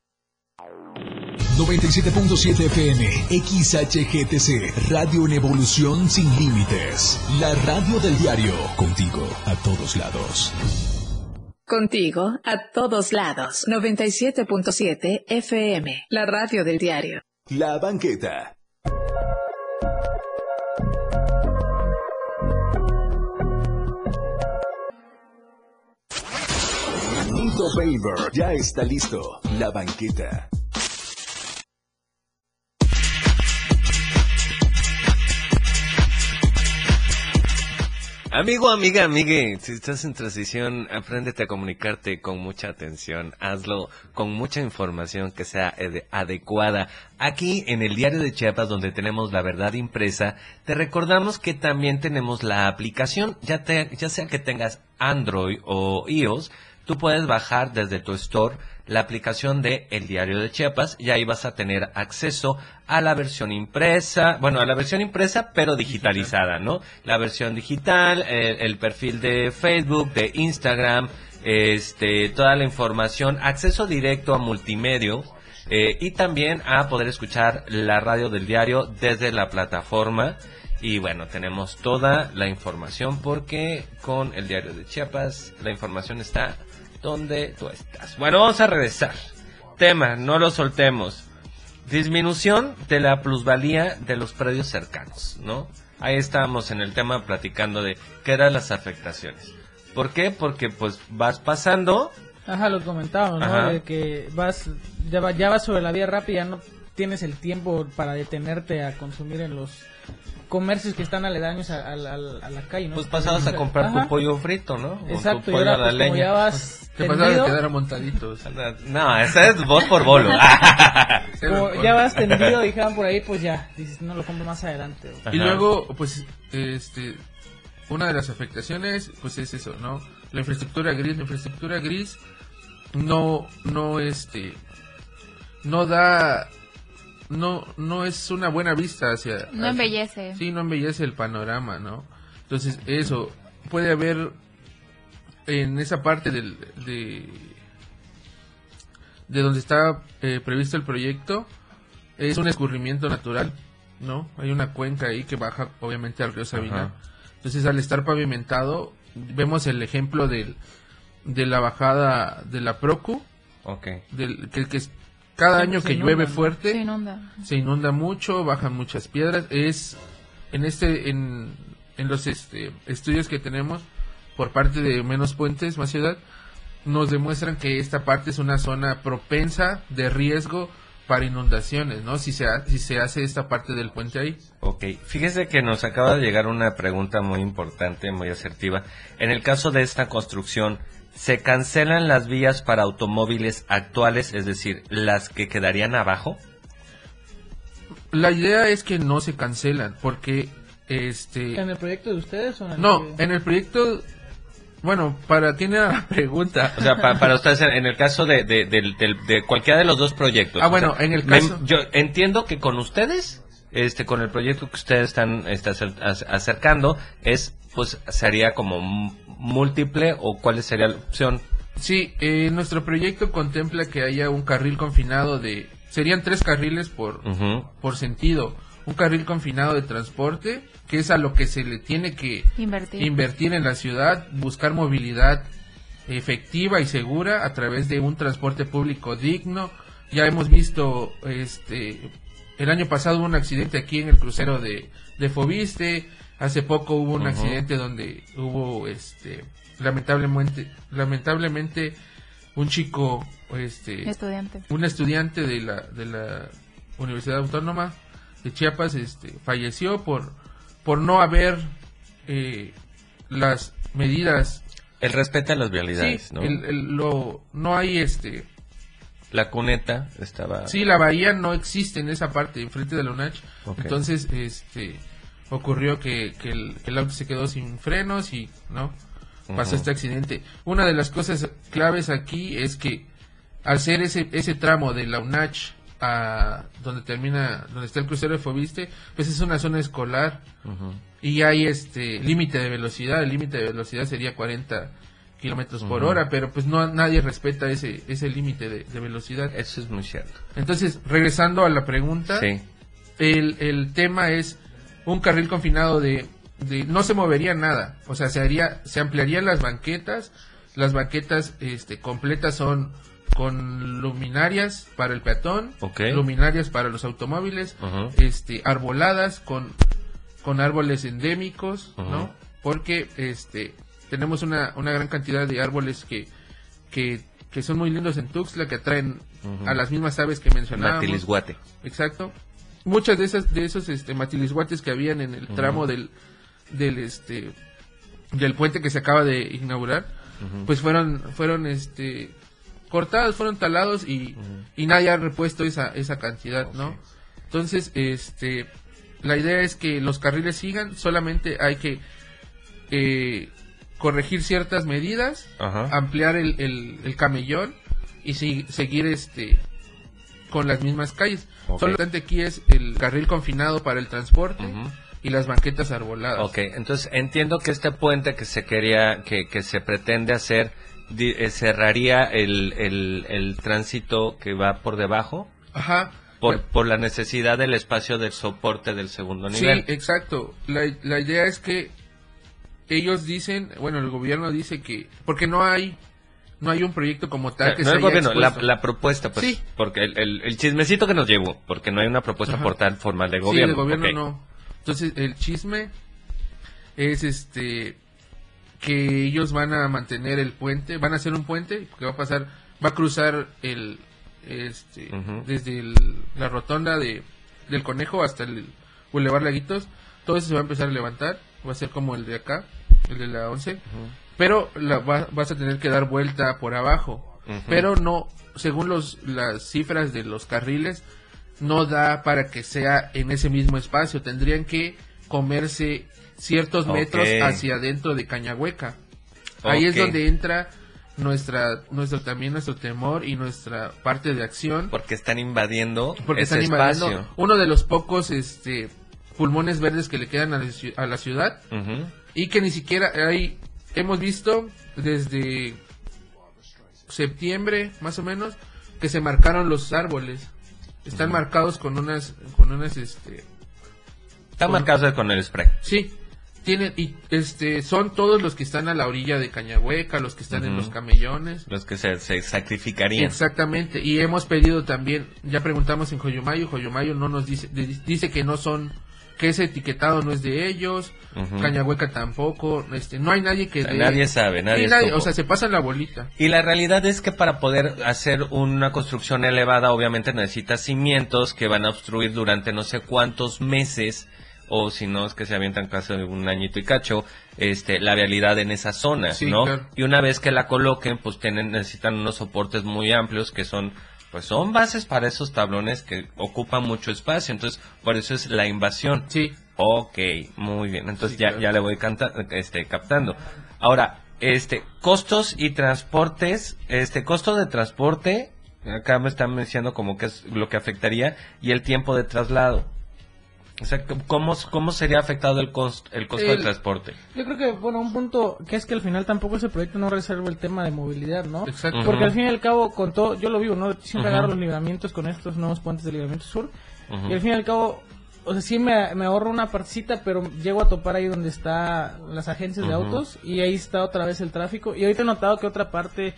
97.7 FM, XHGTC, Radio en Evolución Sin Límites. La radio del diario, contigo a todos lados. Contigo a todos lados. 97.7 FM, la radio del diario. La banqueta. Paver ya está listo. La banqueta. Amigo, amiga, amigue, si estás en transición, apréndete a comunicarte con mucha atención. Hazlo con mucha información que sea ade- adecuada. Aquí en el diario de Chiapas, donde tenemos la verdad impresa, te recordamos que también tenemos la aplicación, ya, te- ya sea que tengas Android o iOS, tú puedes bajar desde tu store la aplicación de El Diario de Chiapas y ahí vas a tener acceso a la versión impresa, bueno, a la versión impresa pero digitalizada, ¿no? La versión digital, el, perfil de Facebook, de Instagram, este, toda la información, acceso directo a multimedia eh, y también a poder escuchar la radio del diario desde la plataforma. Y bueno, tenemos toda la información porque con el diario de Chiapas la información está donde tú estás. Bueno, vamos a regresar. Tema, no lo soltemos. Disminución de la plusvalía de los predios cercanos, ¿no? Ahí estábamos en el tema platicando de qué eran las afectaciones. ¿Por qué? Porque pues vas pasando Ajá, lo comentábamos, ¿no? Ajá. De que vas, ya, va- ya vas sobre la vía rápida, no tienes el tiempo para detenerte a consumir en los comercios que están aledaños a, a la- a la calle, ¿no? Pues pasabas a comprar Ajá. tu pollo frito, ¿no? O tu Exacto, y pollo ahora a la pues, como ya vas Te pasaba de tendido, quedar montaditos. No, esa es voz por bolo. como ya vas tendido, dijeron por ahí, pues ya, dices, no lo compro más adelante. Y luego, pues, este, una de las afectaciones, pues es eso, ¿no? La infraestructura gris, la infraestructura gris no, no, este, no da, no, no es una buena vista hacia... No embellece. Sí, no embellece el panorama, ¿no? Entonces, eso, puede haber en esa parte del, de, de donde está eh, previsto el proyecto, es un escurrimiento natural, ¿no? Hay una cuenca ahí que baja obviamente al río Sabina. Ajá. Entonces, al estar pavimentado, vemos el ejemplo del, de la bajada de la Procu, Ok. del, que, que es- cada Sí, año se que inunda, llueve fuerte, Se inunda. se inunda mucho, bajan muchas piedras. Es en este, en, en los este, estudios que tenemos por parte de Menos Puentes, Más Ciudad, nos demuestran que esta parte es una zona propensa de riesgo para inundaciones, ¿no? Si se, ha- si se hace esta parte del puente ahí. Ok, fíjese que nos acaba de llegar una pregunta muy importante, muy asertiva. En el caso de esta construcción, ¿se cancelan las vías para automóviles actuales, es decir, las que quedarían abajo? La idea es que no se cancelan, porque este... ¿En el proyecto de ustedes o en el No, que- en el proyecto... Bueno, para tiene la pregunta. O sea, pa- para ustedes, en, el caso de, de, del- del- de cualquiera de los dos proyectos. Ah, o bueno, sea, en el me- caso- yo entiendo que con ustedes, este, con el proyecto que ustedes están este, ac- acercando, es, pues, sería como múltiple o cuál sería la opción. Sí, eh, nuestro proyecto contempla que haya un carril confinado de... Serían tres carriles por, por sentido. Un carril confinado de transporte, que es a lo que se le tiene que Invertir. invertir en la ciudad, buscar movilidad efectiva y segura a través de un transporte público digno. Ya hemos visto, este, el año pasado hubo un accidente aquí en el crucero de, de Fobiste, hace poco hubo un accidente donde hubo, este, lamentablemente, lamentablemente un chico, este, Estudiante. un estudiante de la, de la Universidad Autónoma de Chiapas, este, falleció por, por no haber eh, las medidas El respeto a las vialidades, Sí, ¿no? el- el- lo, no hay este. La cuneta estaba... Sí, la bahía no existe en esa parte, enfrente de la UNACH. Ok. Entonces, este. Ocurrió que, que el, el auto se quedó sin frenos y, ¿no? Pasó este accidente. Una de las cosas claves aquí es que al ser ese, ese tramo de la UNACH a donde termina, donde está el crucero de Fobiste, pues es una zona escolar y hay este límite de velocidad, el límite de velocidad sería 40 kilómetros por hora, pero pues no nadie respeta ese ese límite de, de velocidad. Eso es muy cierto. Entonces, regresando a la pregunta, Sí. el, el tema es un carril confinado de, de no se movería nada, o sea, se haría, se ampliarían las banquetas, las banquetas este completas son con luminarias para el peatón, Ok. luminarias para los automóviles, este arboladas con con árboles endémicos, ¿no? Porque este tenemos una, una gran cantidad de árboles que que que son muy lindos en Tuxtla, que atraen a las mismas aves que mencionábamos. Exacto. Muchas de esas de esos este matilisguates que habían en el tramo del del este del puente que se acaba de inaugurar, pues fueron fueron este cortados, fueron talados y, y nadie ha repuesto esa esa cantidad, ¿no? Entonces, este la idea es que los carriles sigan, solamente hay que eh, corregir ciertas medidas, ampliar el, el, el camellón y si- seguir este con las mismas calles. Ok. Solamente aquí es el carril confinado para el transporte y las banquetas arboladas. Ok, entonces entiendo que este puente que se quería, que, que se pretende hacer, eh, cerraría el, el, el tránsito que va por debajo. Ajá. Por, por la necesidad del espacio de soporte del segundo Sí, nivel. exacto. La, la idea es que ellos dicen, bueno, el gobierno dice que porque no hay no hay un proyecto como tal que no se el gobierno, la, propuesta, pues, Sí. porque el, el, el chismecito que nos llevó, porque no hay una propuesta Ajá. por tal formal del Sí, gobierno. del gobierno no. Entonces, el chisme es este que ellos van a mantener el puente, van a hacer un puente que va a pasar, va a cruzar el este desde el- la rotonda de del Conejo hasta el Boulevard Laguitos, todo eso se va a empezar a levantar, va a ser como el de acá, el de la 11, pero la, va- vas a tener que dar vuelta por abajo, pero no, según los las cifras de los carriles, no da para que sea en ese mismo espacio. Tendrían que comerse ciertos metros hacia adentro de Cañahueca. Ahí es donde entra nuestra nuestro también nuestro temor y nuestra parte de acción Porque están invadiendo porque ese están invadiendo espacio. uno de los pocos este pulmones verdes que le quedan a la, ciudad Ujú. y que ni siquiera hay hemos visto desde septiembre más o menos que se marcaron los árboles están marcados con unas con unas este Están marcados con el spray. sí tienen y este son todos los que están a la orilla de Cañahueca los que están en los camellones Los que se, se sacrificarían. Exactamente, y hemos pedido también, ya preguntamos en Joyomayo, Joyomayo no nos dice, dice que no son, que ese etiquetado no es de ellos, Ujú. Cañahueca tampoco, este, no hay nadie que... Nadie sabe, nadie supo. o sea, se pasan la bolita. Y la realidad es que para poder hacer una construcción elevada, obviamente necesitas cimientos que van a obstruir durante no sé cuántos meses, o si no es que se avientan casi un añito y cacho, este, la vialidad en esa zona, Sí, ¿no? claro. Y una vez que la coloquen, pues tienen, necesitan unos soportes muy amplios que son, pues son bases para esos tablones que ocupan mucho espacio, entonces por eso es la invasión. Sí. Ok, muy bien, entonces ya, ya le voy canta, este, captando. Ahora, este, costos y transportes, este, costo de transporte, acá me están diciendo como que es lo que afectaría, y el tiempo de traslado. O sea, ¿cómo, cómo sería afectado el costo, el costo El- de transporte? Yo creo que, bueno, un punto que es que al final tampoco ese proyecto no reserva el tema de movilidad, ¿no? Exacto. Porque al fin y al cabo, con todo, yo lo vivo, ¿no? Siempre agarro los libramientos con estos nuevos puentes de libramiento sur. Y al fin y al cabo, o sea, sí me, me ahorro una partecita, pero llego a topar ahí donde está las agencias de autos y ahí está otra vez el tráfico. Y ahorita he notado que otra parte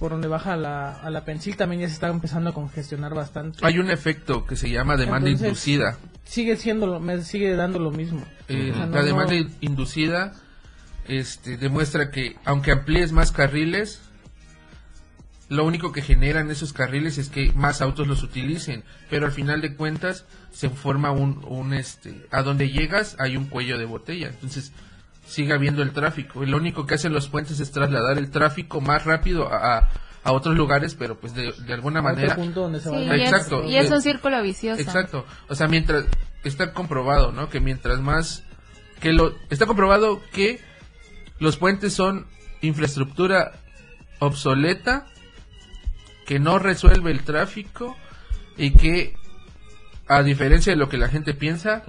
por donde baja la, a la Pensil también ya se está empezando a congestionar bastante. Hay un efecto que se llama demanda Entonces, inducida. Sigue siendo, lo- me sigue dando lo mismo. Eh, O sea, no- la demanda no- inducida este, demuestra que aunque amplíes más carriles, lo único que generan esos carriles es que más autos los utilicen, pero al final de cuentas se forma un, un este, a donde llegas hay un cuello de botella, entonces sigue habiendo el tráfico, y lo único que hacen los puentes es trasladar el tráfico más rápido a, a- a otros lugares, pero pues de, de alguna manera... punto donde se va Sí, a- y es- Exacto. y es un círculo vicioso. Exacto. O sea, mientras está comprobado, ¿no? Que mientras más que lo está comprobado que los puentes son infraestructura obsoleta que no resuelve el tráfico y que a diferencia de lo que la gente piensa.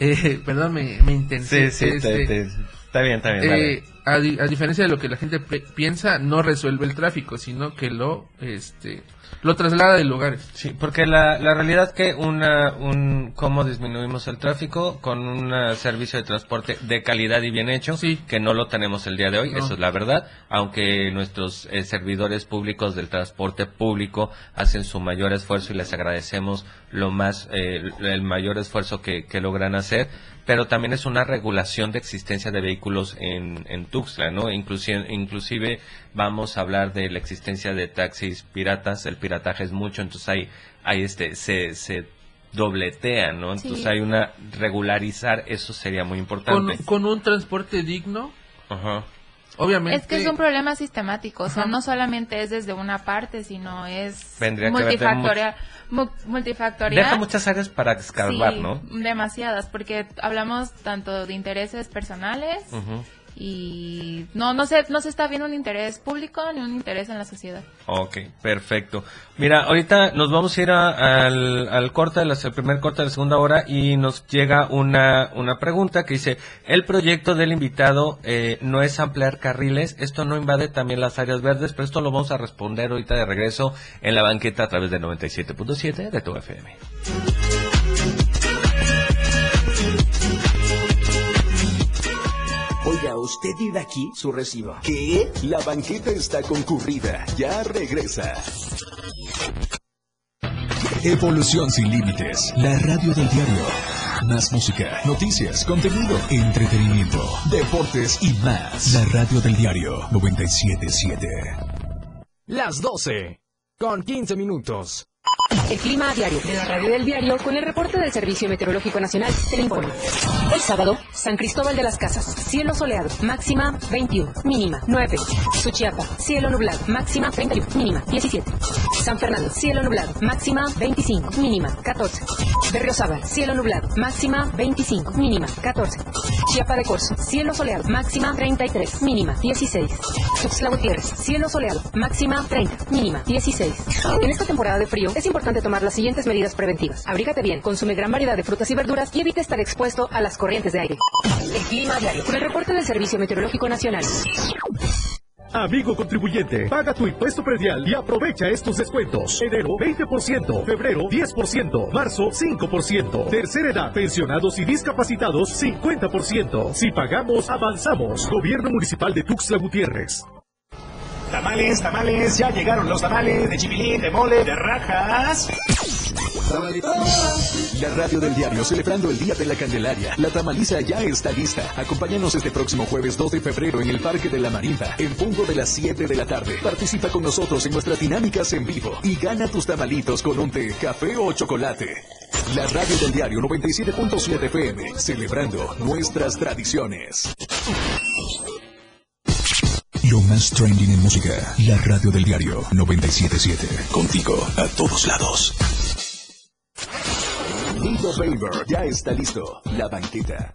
Eh, perdón, me, me intenté. Sí, sí, te- este, te- está bien, está bien. eh, a, di- a diferencia de lo que la gente piensa, no resuelve el tráfico, sino que lo, este, lo traslada de lugares. Sí, porque la, la realidad que una, un, cómo disminuimos el tráfico con un servicio de transporte de calidad y bien hecho, que no lo tenemos el día de hoy, No. eso es la verdad, aunque nuestros eh, servidores públicos del transporte público hacen su mayor esfuerzo y les agradecemos lo más, eh, el mayor esfuerzo que, que logran hacer, pero también es una regulación de existencia de vehículos en, en Tuxtla, ¿no? Inclusive, inclusive vamos a hablar de la existencia de taxis piratas, el pirataje es mucho, entonces hay, hay este, se, se dobletean, ¿no? Entonces Sí. hay una, regularizar eso sería muy importante. con un transporte digno, Ajá. obviamente. Es que es un problema sistemático, o sea, no solamente es desde una parte, sino es Vendría multifactorial. mu- multifactorial. Deja muchas áreas para escarbar, Sí, ¿no? demasiadas, porque hablamos tanto de intereses personales Ujú. Y no no se no se está viendo un interés público ni un interés en la sociedad. Ok, perfecto. Mira, ahorita nos vamos a ir al, al corte, de la- primer corte de la segunda hora y nos llega una, una pregunta que dice, el proyecto del invitado eh, no es ampliar carriles, esto no invade también las áreas verdes, pero esto lo vamos a responder ahorita de regreso en la banqueta a través de 97.7 de tu FM. Oiga, ¿usted vive aquí? Su recibo. ¿Qué? La banqueta está concurrida. Ya regresa. Evolución sin límites. La radio del diario. Más música, noticias, contenido, entretenimiento, deportes y más. La radio del diario 977. Las 12. Con 15 minutos. El clima a diario de la radio del diario con el reporte del Servicio Meteorológico Nacional te informa. El sábado, San Cristóbal de las Casas, cielo soleado, máxima 21, mínima 9. Suchiapa, cielo nublado, máxima 31, mínima 17. San Fernando, cielo nublado, máxima 25, mínima 14. Berriozábal, cielo nublado, máxima 25, mínima 14. Chiapa de Corzo, cielo soleado, máxima 33, mínima 16. Tuxtla Gutiérrez, cielo soleado, máxima 30, mínima 16. En esta temporada de frío es importante tomar las siguientes medidas preventivas. Abrígate bien, consume gran variedad de frutas y verduras y evita estar expuesto a las corrientes de aire. El clima diario. Con el reporte del Servicio Meteorológico Nacional. Amigo contribuyente, paga tu impuesto predial y aprovecha estos descuentos. Enero 20%, febrero 10%, marzo 5%, tercera edad, pensionados y discapacitados 50%. Si pagamos, avanzamos. Gobierno Municipal de Tuxtla Gutiérrez. Tamales, tamales, ya llegaron los tamales de chipilín, de mole, de rajas. La radio del diario celebrando el Día de la Candelaria. La tamaliza ya está lista. Acompáñanos este próximo jueves 2 de febrero en el Parque de la Marinda, en punto de las 7 de la tarde. Participa con nosotros en nuestras dinámicas en vivo y gana tus tamalitos con un té, café o chocolate. La radio del diario 97.7 FM, celebrando nuestras tradiciones. Lo más trending en música. La radio del diario 977. Contigo a todos lados. Nido Baber ya está listo. La banqueta.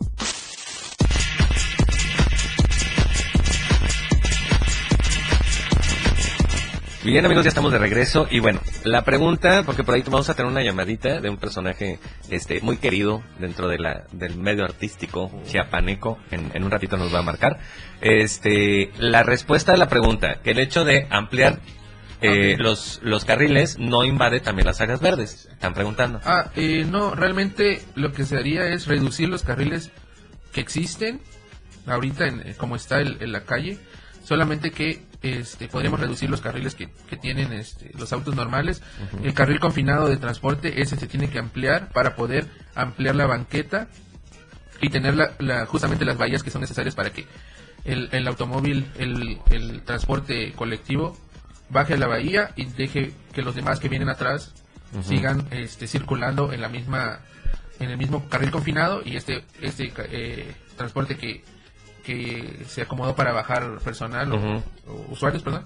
Bien amigos, ya estamos de regreso y bueno, la pregunta, porque por ahí vamos a tener una llamadita de un personaje este muy querido dentro de la del medio artístico chiapaneco, en, en un ratito nos va a marcar. Este, la respuesta a la pregunta, que el hecho de ampliar eh, los los carriles no invade también las áreas verdes, están preguntando. Ah, eh, no, realmente lo que se haría es reducir los carriles que existen ahorita en, eh, como está el- en la calle, solamente que este, podríamos reducir los carriles que, que tienen este, los autos normales. El carril confinado de transporte, ese se tiene que ampliar para poder ampliar la banqueta y tener la, la- justamente las vallas que son necesarias para que el, el automóvil, el, el transporte colectivo baje a la bahía y deje que los demás que vienen atrás sigan este, circulando en la misma en el mismo carril confinado y este este eh, transporte que, que se acomodó para bajar personal o- o, usuarios perdón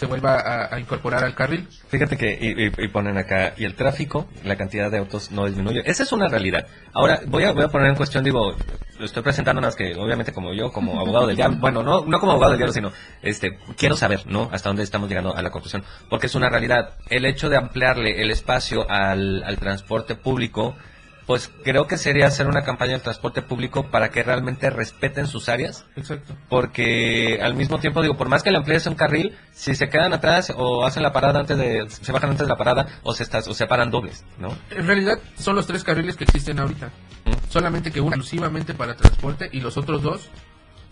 se vuelva a, incorporar al carril Fíjate que y ponen acá y el tráfico, la cantidad de autos no disminuye. Esa es una realidad. Ahora voy a voy a poner en cuestión, digo, lo estoy presentando más que obviamente como yo, como abogado del diablo, bueno, no no como abogado del diablo, sino este quiero saber, ¿no? Hasta dónde estamos llegando a la conclusión, porque es una realidad. El hecho de ampliarle el espacio al, al transporte público pues creo que sería hacer una campaña del transporte público para que realmente respeten sus áreas. Exacto. Porque al mismo tiempo digo por más que le amplíes un carril si se quedan atrás o hacen la parada antes de se bajan antes de la parada o se estás o se paran dobles no en realidad son los tres carriles que existen ahorita. Solamente que uno exclusivamente para transporte y los otros dos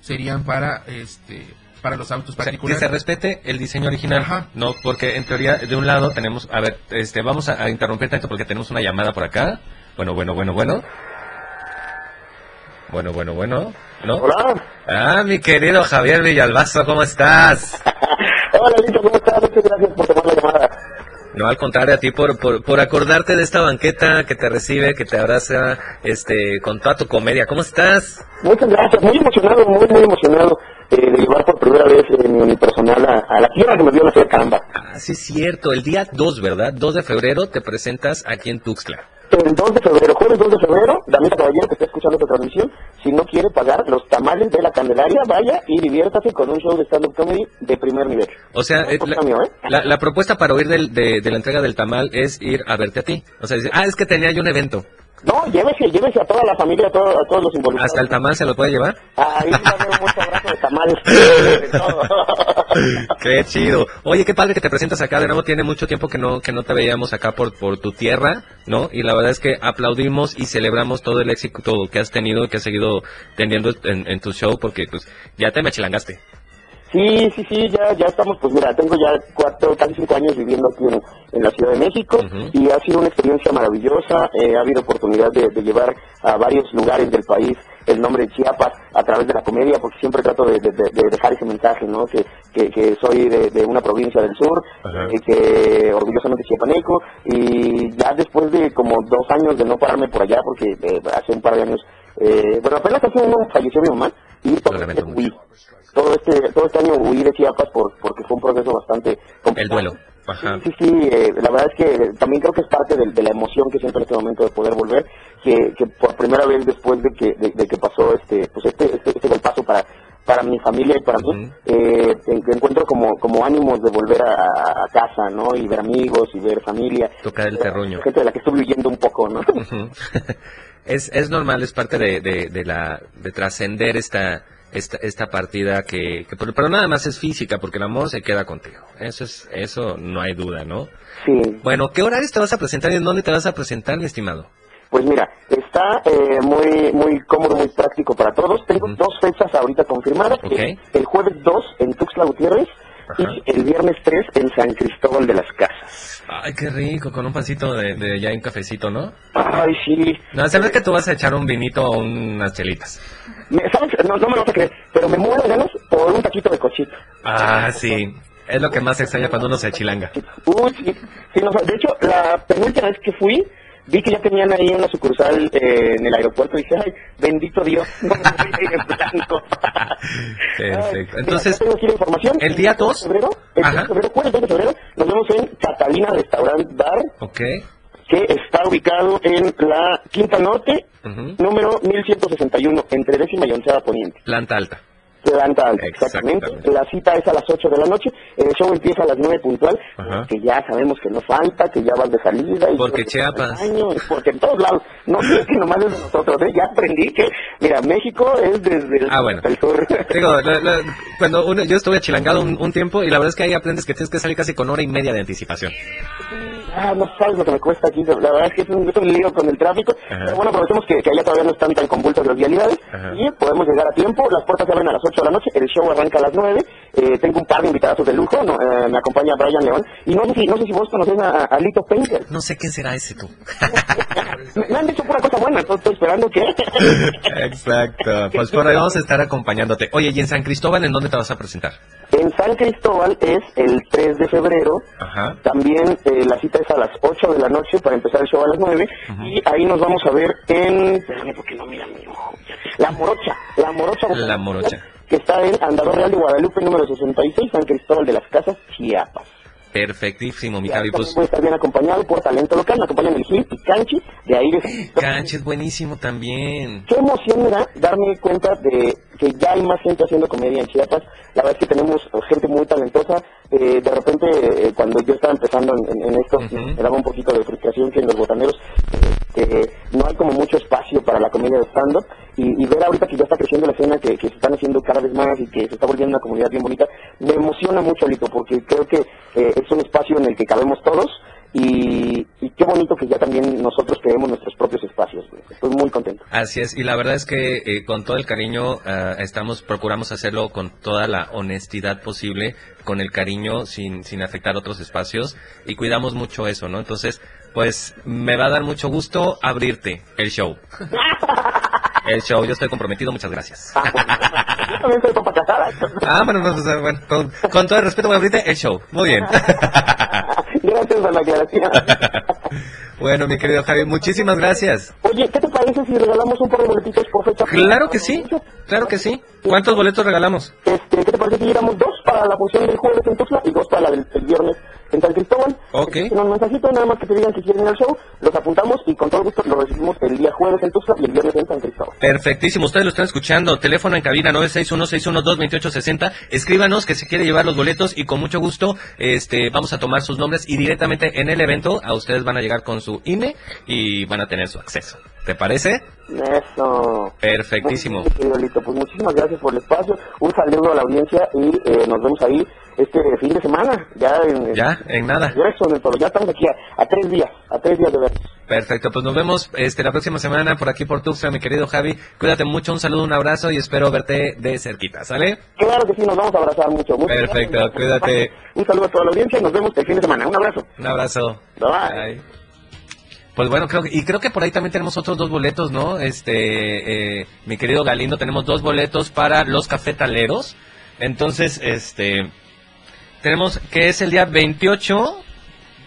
serían para este para los autos O sea, que particulares. se respete el diseño original no porque en teoría de un lado tenemos a ver este vamos a, a interrumpir tanto porque tenemos una llamada por acá bueno bueno bueno bueno Bueno, bueno, bueno. ¿No? Hola. Ah, mi querido Javier Villalbazo, ¿cómo estás? Hola, Lito, ¿cómo estás? Muchas gracias por tomar la llamada. No, al contrario, a ti por, por, por acordarte de esta banqueta que te recibe, que te abraza este, con toda tu comedia. ¿Cómo estás? Muchas gracias, muy emocionado, muy, muy emocionado eh, de llevar por primera vez en mi unipersonal a, a la tierra que me vio nacer Camba. Ah, sí es cierto. El día 2, ¿verdad? 2 de febrero te presentas aquí en Tuxtla. El 2 de febrero, jueves 2 de febrero, Damita Caballero que está escuchando esta transmisión, si no quiere pagar los tamales de la Candelaria, vaya y diviértase con un show de stand-up comedy de primer nivel. O sea, eh, la, ¿eh? la- la propuesta para huir del- de, de la entrega del tamal es ir a verte a ti. O sea, dice, ah, es que tenía yo un evento. No, llévese, llévese a toda la familia, a, todo- a todos los involucrados. ¿Hasta el tamal se lo puede llevar? Ahí va a haber un mucho abrazo de tamales. Qué chido. Oye, qué padre que te presentas acá. De nuevo, tiene mucho tiempo que no que no te veíamos acá por, por tu tierra, ¿no? Y la verdad es que aplaudimos y celebramos todo el éxito que has tenido que has seguido teniendo en, en tu show porque pues ya te me chilangaste. Sí, sí, sí, ya, ya estamos, pues mira, tengo ya cuatro, casi cinco años viviendo aquí en, en la Ciudad de México y ha sido una experiencia maravillosa. Eh, ha habido oportunidad de, de llevar a varios lugares del país el nombre de Chiapas a través de la comedia, porque siempre trato de, de- de- de dejar ese mensaje, ¿no? Que, que, que soy de, de una provincia del sur, y que orgullosamente chiapaneco, y ya después de como dos años de no pararme por allá, porque eh, hace un par de años, eh, bueno, apenas hace uno falleció mi mamá, y todo este. Todo este, año huí de Chiapas por, porque fue un proceso bastante complicado. El duelo. Ajá. Sí, sí, eh, la verdad es que también creo que es parte de, de la emoción que siento en este momento de poder volver, que, que por primera vez después de que, de, de que pasó este, pues este, este, este paso para, para mi familia y para mí, eh, en- que encuentro como, como ánimos de volver a, a casa, ¿no? Y ver amigos y ver familia. Tocar el terruño. Gente de la que estoy huyendo un poco, ¿no? Es, es normal, es parte de, de, de la de trascender esta, esta esta partida que, que pero, nada más es física porque el amor se queda contigo. Eso es eso no hay duda, ¿no? Sí. Bueno, ¿qué horarios te vas a presentar y en dónde te vas a presentar, mi estimado? Pues mira, está eh, muy muy cómodo, muy práctico para todos. Tengo dos fechas ahorita confirmadas. El jueves 2 en Tuxtla Gutiérrez y el viernes 3 en San Cristóbal de las Casas. Ay, qué rico, con un pancito de, de ya un cafecito, ¿no? Ay, sí. No, sabes que tú vas a echar un vinito o unas chelitas. ¿Sabes? No, no me lo vas a creer, pero me muero de ganas por un taquito de cochito. Ah, sí. Es lo que más extraña cuando uno se chilanga. Uy, sí. sí no, de hecho, la penúltima vez que fui, vi que ya tenían ahí una sucursal eh, en el aeropuerto y dije, ay, bendito Dios. Perfecto. Entonces, información. el día 2. febrero, el 2 de febrero, jueves 2 de febrero, nos vemos en Catalina Restaurant Bar, Ok. que está ubicado en la Quinta Norte, número 1161, entre décima y onceava poniente. Planta alta. Alta, exactamente. La cita es a las 8 de la noche. El show empieza a las 9 puntual. Ajá. Que ya sabemos que no falta, que ya vas de salida. Y Porque que- Chiapas. Año, porque en todos lados. No sé que nomás es nosotros. ¿eh? Ya aprendí que, mira, México es desde el, Ah, bueno. hasta el sur. Digo, la- la- cuando uno, yo estuve chilangado un, un tiempo y la verdad es que ahí aprendes que tienes que salir casi con hora y media de anticipación. Ah, no sabes lo que me cuesta aquí. La verdad es que es un, es un lío con el tráfico. Pero bueno, aprovechemos que, que allá todavía no están tan convulsas las vialidades. Ajá. Y podemos llegar a tiempo. Las puertas se abren a las 8 de la noche. El show arranca a las 9. Eh, tengo un par de invitados de lujo. ¿no? Eh, me acompaña Brian León. Y no sé si, no sé si vos conocés a, a Lito Painter. No sé quién será ese tú. Me, me han dicho pura cosa buena. Entonces estoy esperando que... Exacto. Pues por ahí vamos a estar acompañándote. Oye, ¿y en San Cristóbal en dónde te vas a presentar? En San Cristóbal es el 3 de febrero. Ajá. También eh, la cita es a las 8 de la noche para empezar el show a las 9. Y ahí nos vamos a ver en. Espérame porque no mira mi ojo. La Morocha. La Morocha. La morocha. Que está en Andador Real de Guadalupe, número 66, San Cristóbal de las Casas, Chiapas. Perfectísimo, mi Javi. Pues a estar bien acompañado por talento local. Me acompañan el Gil y Canchi. De ahí de Canche es buenísimo también. Qué emoción me da darme cuenta de que ya hay más gente haciendo comedia en Chiapas. La verdad es que tenemos gente muy talentosa. Eh, de repente, eh, cuando yo estaba empezando en, en- en esto, me daba un poquito de frustración que en los botaneros que no hay como mucho espacio para la comedia de stand-up. Y, ver ahorita que ya está creciendo la escena, que, que se están haciendo cada vez más y que se está volviendo una comunidad bien bonita, me emociona mucho, Lito, porque creo que eh, es un espacio en el que cabemos todos. Y, y qué bonito que ya también nosotros creemos nuestros propios espacios. Estoy muy contento. Así es, y la verdad es que eh, con todo el cariño ah, estamos, procuramos hacerlo con toda la honestidad posible, con el cariño, sin, sin afectar otros espacios, y cuidamos mucho eso, ¿no? Entonces, pues me va a dar mucho gusto abrirte el show. El show, yo estoy comprometido, muchas gracias. Yo también soy papá casada. Ah, bueno, no, pues, bueno, con, con todo el respeto, bueno, ahorita el show. Muy bien. Gracias por la aclaración. bueno, mi querido Javi, muchísimas gracias. Oye, ¿qué te parece si regalamos un par de boletitos por fecha? Claro que sí, claro que sí. ¿Cuántos boletos regalamos? Este, ¿Qué te parece si llevamos dos para la función del jueves en Tuxtla y dos para la del, del viernes en San Cristóbal? Ok. Un mensajito, nada más que te digan que quieren ir al show, los apuntamos y con todo gusto los recibimos el día jueves en Tuxtla y el viernes en San Cristóbal. Perfectísimo, ustedes lo están escuchando. Teléfono en cabina 961-612-2860. Escríbanos que se quiere llevar los boletos y con mucho gusto este, vamos a tomar sus nombres y directamente en el evento a ustedes van a llegar con su INE y van a tener su acceso. ¿Te parece? Eso. Perfectísimo. Bien, querido Lito. Pues muchísimas gracias por el espacio. Un saludo a la audiencia y eh, nos vemos ahí este fin de semana. Ya en, Ya, en nada. Eso, en el toro. Ya estamos aquí a, a tres días, a tres días de vernos. Perfecto, pues nos vemos este, la próxima semana por aquí por Tuxtla, mi querido Javi. Cuídate mucho, un saludo, un abrazo y espero verte de cerquita, ¿sale? Claro que sí, nos vamos a abrazar mucho. Muchas Perfecto, gracias. cuídate. Un saludo a toda la audiencia y nos vemos el fin de semana. Un abrazo. Un abrazo. Bye. Bye. Pues bueno, creo que, y creo que por ahí también tenemos otros dos boletos, ¿no? Este, eh, mi querido Galindo, tenemos dos boletos para los cafetaleros. Entonces, este, tenemos que es el día 28.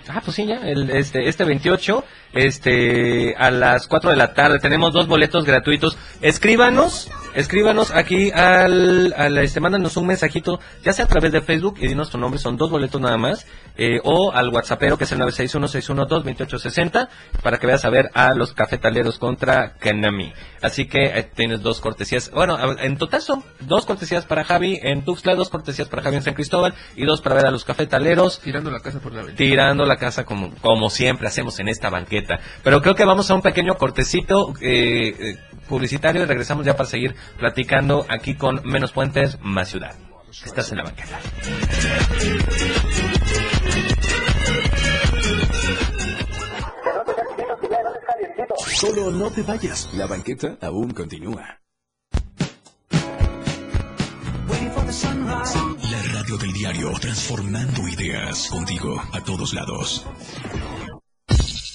Ah, pues sí, ya, el, este, este 28, este, a las 4 de la tarde. Tenemos dos boletos gratuitos. Escríbanos, escríbanos aquí al, al este, mándanos un mensajito, ya sea a través de Facebook y dinos tu nombre, son dos boletos nada más, eh, o al WhatsAppero que es el 961-612-2860 para que veas a ver a los cafetaleros contra Kanami. Así que eh, tienes dos cortesías, bueno, en total son dos cortesías para Javi en Tuxtla, dos cortesías para Javi en San Cristóbal y dos para ver a los cafetaleros Tirando la casa por la ventana. tirando la casa como, como siempre hacemos en esta banqueta. Pero creo que vamos a un pequeño cortecito eh, eh, publicitario y regresamos ya para seguir platicando aquí con Menos Puentes, Más Ciudad. Estás en la banqueta. Solo no te vayas, la banqueta aún continúa. La radio del diario, transformando ideas contigo a todos lados.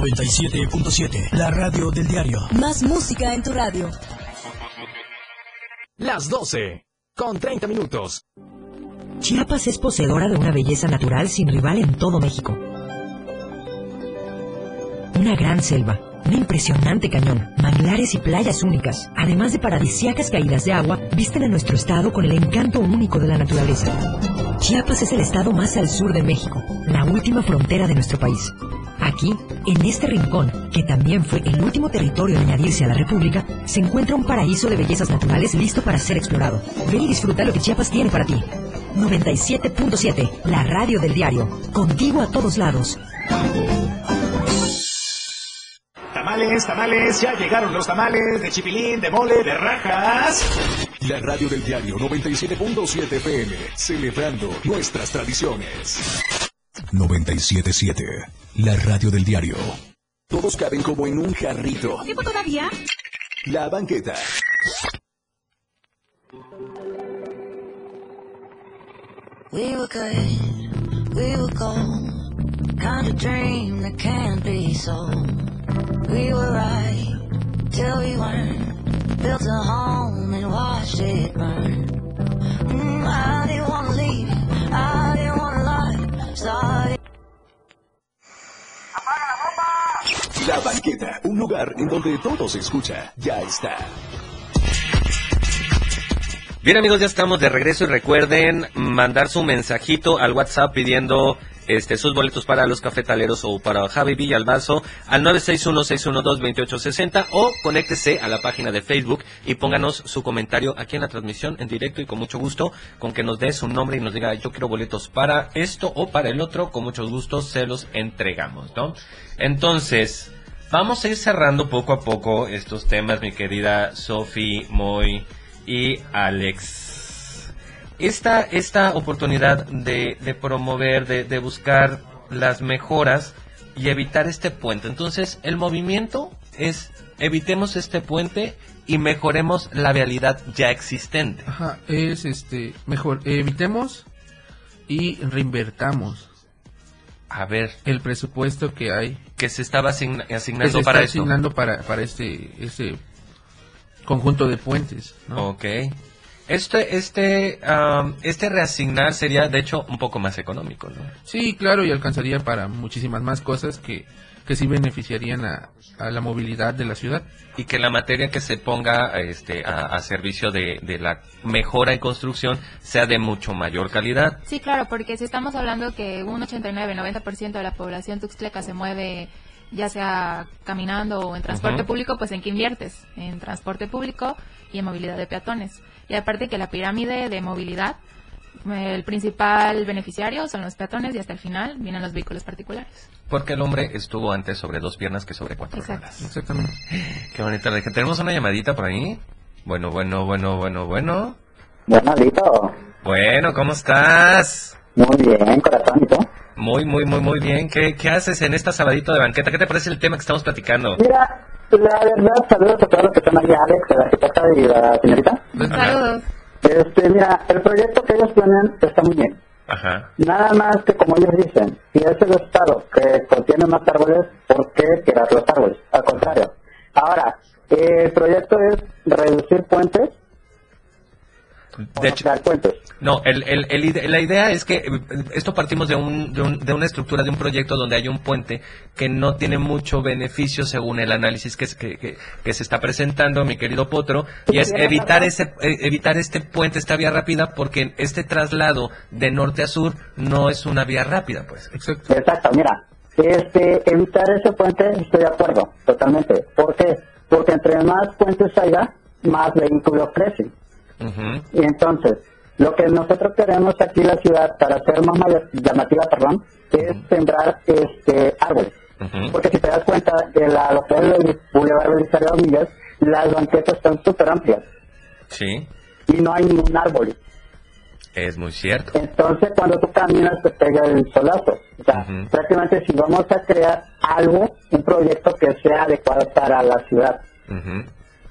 97.7. La radio del diario. Más música en tu radio. Las 12, con 30 minutos. Chiapas es poseedora de una belleza natural sin rival en todo México. Una gran selva, un impresionante cañón, manglares y playas únicas, además de paradisíacas caídas de agua, visten a nuestro estado con el encanto único de la naturaleza. Chiapas es el estado más al sur de México, la última frontera de nuestro país. Aquí, en este rincón, que también fue el último territorio en añadirse a la República, se encuentra un paraíso de bellezas naturales listo para ser explorado. Ven y disfruta lo que Chiapas tiene para ti. 97.7, la radio del diario. Contigo a todos lados. Tamales, tamales, ya llegaron los tamales de chipilín, de mole, de rajas. La radio del diario 97.7 FM, celebrando nuestras tradiciones. 97.7, la radio del diario. Todos caben como en un jarrito. ¿Tiempo todavía? La banqueta. We were good, we were gold. Kind of dream that can't be sold. We were right till we weren't. Built a home and watched it burn. Mm, I didn't wanna leave, I La banqueta, un lugar en donde todo se escucha. Ya está. Bien amigos, ya estamos de regreso y recuerden mandar su mensajito al WhatsApp pidiendo este sus boletos para los cafetaleros o para Javi Villalbazo al 961-612-2860 o conéctese a la página de Facebook y pónganos su comentario aquí en la transmisión en directo y con mucho gusto con que nos dé su nombre y nos diga yo quiero boletos para esto o para el otro, con mucho gusto se los entregamos, ¿no? Entonces, Vamos a ir cerrando poco a poco estos temas, mi querida Sofi, Moy y Alex. Esta, esta oportunidad de, de promover, de, de buscar las mejoras y evitar este puente. Entonces, el movimiento es evitemos este puente y mejoremos la vialidad ya existente. Ajá, es este, mejor, evitemos y reinvertamos. A ver. El presupuesto que hay. Que se estaba asign- que asignando se está para esto. asignando para, para este, este conjunto de puentes. ¿no? Ok. Este, este, este reasignar sería, de hecho, un poco más económico, ¿no? Sí, claro, y alcanzaría para muchísimas más cosas que, que sí beneficiarían a, a la movilidad de la ciudad. Y que la materia que se ponga este, a, a servicio de, de la mejora y construcción sea de mucho mayor calidad. Sí, claro, porque si estamos hablando que un 89-90% de la población tuxtleca se mueve ya sea caminando o en transporte público, pues ¿en qué inviertes? En transporte público y en movilidad de peatones. Y aparte que la pirámide de movilidad, eh, el principal beneficiario son los peatones y hasta el final vienen los vehículos particulares. Porque el hombre estuvo antes sobre dos piernas que sobre cuatro Exacto. ruedas. Exactamente. Qué bonita. Tenemos una llamadita por ahí. Bueno, bueno, bueno, bueno, bueno. Bueno, Lito. Bueno, ¿cómo estás? Muy bien, corazón, ¿y tú? Muy, muy, muy, muy bien. ¿Qué, qué haces en esta sabadito de banqueta? ¿Qué te parece el tema que estamos platicando? Mira, la verdad, saludos a todos los que están ahí, Alex, la arquitecta y la señorita. Saludos. Este, mira, el proyecto que ellos tienen está muy bien. Ajá. Nada más que como ellos dicen, si es el estado que contiene más árboles, ¿por qué tirar los árboles? Al contrario. Ahora, eh, el proyecto es reducir puentes De no hecho, no, el, el- el ide- la idea es que eh, esto partimos de, un, de, un- de una estructura, de un proyecto donde hay un puente que no tiene mucho beneficio según el análisis que, es- que, que- que se está presentando, mi querido Potro, y es evitar ese eh, evitar este puente, esta vía rápida, porque este traslado de norte a sur no es una vía rápida, pues. Exacto. Exacto, mira, este, evitar ese puente estoy de acuerdo, totalmente. ¿Por qué? Porque entre más puentes haya, más vehículos crecen. Y entonces, lo que nosotros queremos aquí en la ciudad para hacer más llamativa, perdón, es sembrar este árboles. Porque si te das cuenta, de la, lo que es el Boulevard Belisario Domínguez, las banquetas están súper amplias Sí, y no hay ningún árbol. es muy cierto. Entonces, cuando tú caminas, te pega el solazo. O sea, prácticamente si vamos a crear algo, un proyecto que sea adecuado para la ciudad,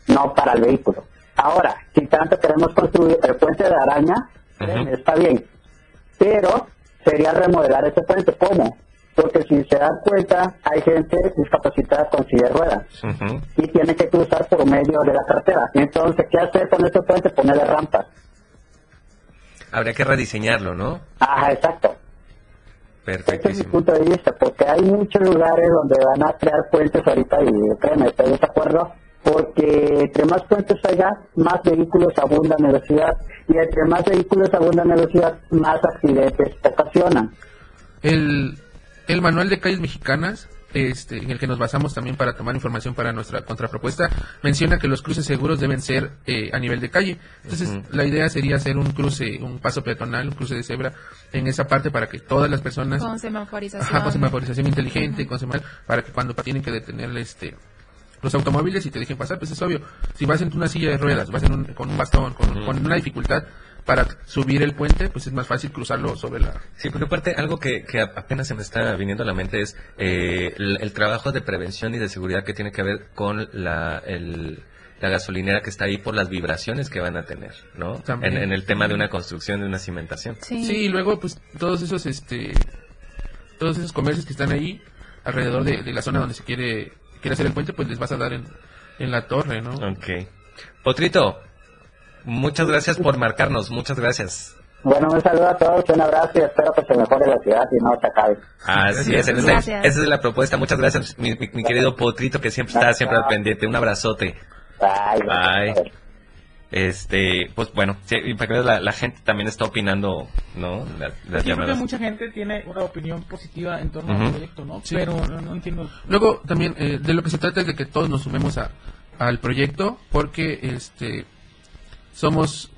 no para el vehículo. Ahora, si tanto queremos construir el puente de araña, está bien. Pero sería remodelar ese puente. ¿Cómo? Porque si se dan cuenta, hay gente discapacitada con silla de ruedas y tiene que cruzar por medio de la carretera. Entonces, ¿qué hacer con ese puente? Ponerle rampas. Habría que rediseñarlo, ¿no? Ajá, exacto. Ese es mi Perfectísimo. punto de vista, porque hay muchos lugares donde van a crear puentes ahorita y créeme, estoy de acuerdo, porque entre más puentes haya, más vehículos abundan en la ciudad y entre más vehículos abundan en la ciudad, más accidentes ocasionan. El, el manual de calles mexicanas, este, en el que nos basamos también para tomar información para nuestra contrapropuesta, menciona que los cruces seguros deben ser eh, a nivel de calle. Entonces, la idea sería hacer un cruce, un paso peatonal, un cruce de cebra en esa parte para que todas las personas Con semaforización. Ajá, con semaforización inteligente, con semal- para que cuando tienen que detener este los automóviles y te dejen pasar, pues es obvio. Si vas en una silla de ruedas, vas en un- con un bastón, con, con una dificultad para subir el puente, pues es más fácil cruzarlo sobre la... Sí, porque aparte algo que, que apenas se me está viniendo a la mente es eh, el, el trabajo de prevención y de seguridad que tiene que ver con la, el- la gasolinera que está ahí por las vibraciones que van a tener, ¿no? También. En, en el tema de una construcción, de una cimentación. Sí. y luego pues todos esos este todos esos comercios que están ahí alrededor de, de la zona donde se quiere quiere hacer el puente, pues les vas a dar en, en la torre, ¿no? Ok. Potrito, muchas gracias por marcarnos, muchas gracias. Bueno, un saludo a todos, un abrazo y espero que se mejore la ciudad y no se acabe. Así es, en esa, Gracias. esa es la propuesta. Muchas gracias, mi, mi- mi querido Potrito, que siempre está siempre al pendiente. Un abrazote. Bye. Este, pues bueno, sí, y para que veas, la, la gente también está opinando, ¿no? La- las Yo creo que llamadas. mucha gente tiene una opinión positiva en torno al proyecto, ¿no? Sí. Pero no, no entiendo. Luego también eh, de lo que se trata es de que todos nos sumemos a, al proyecto porque este somos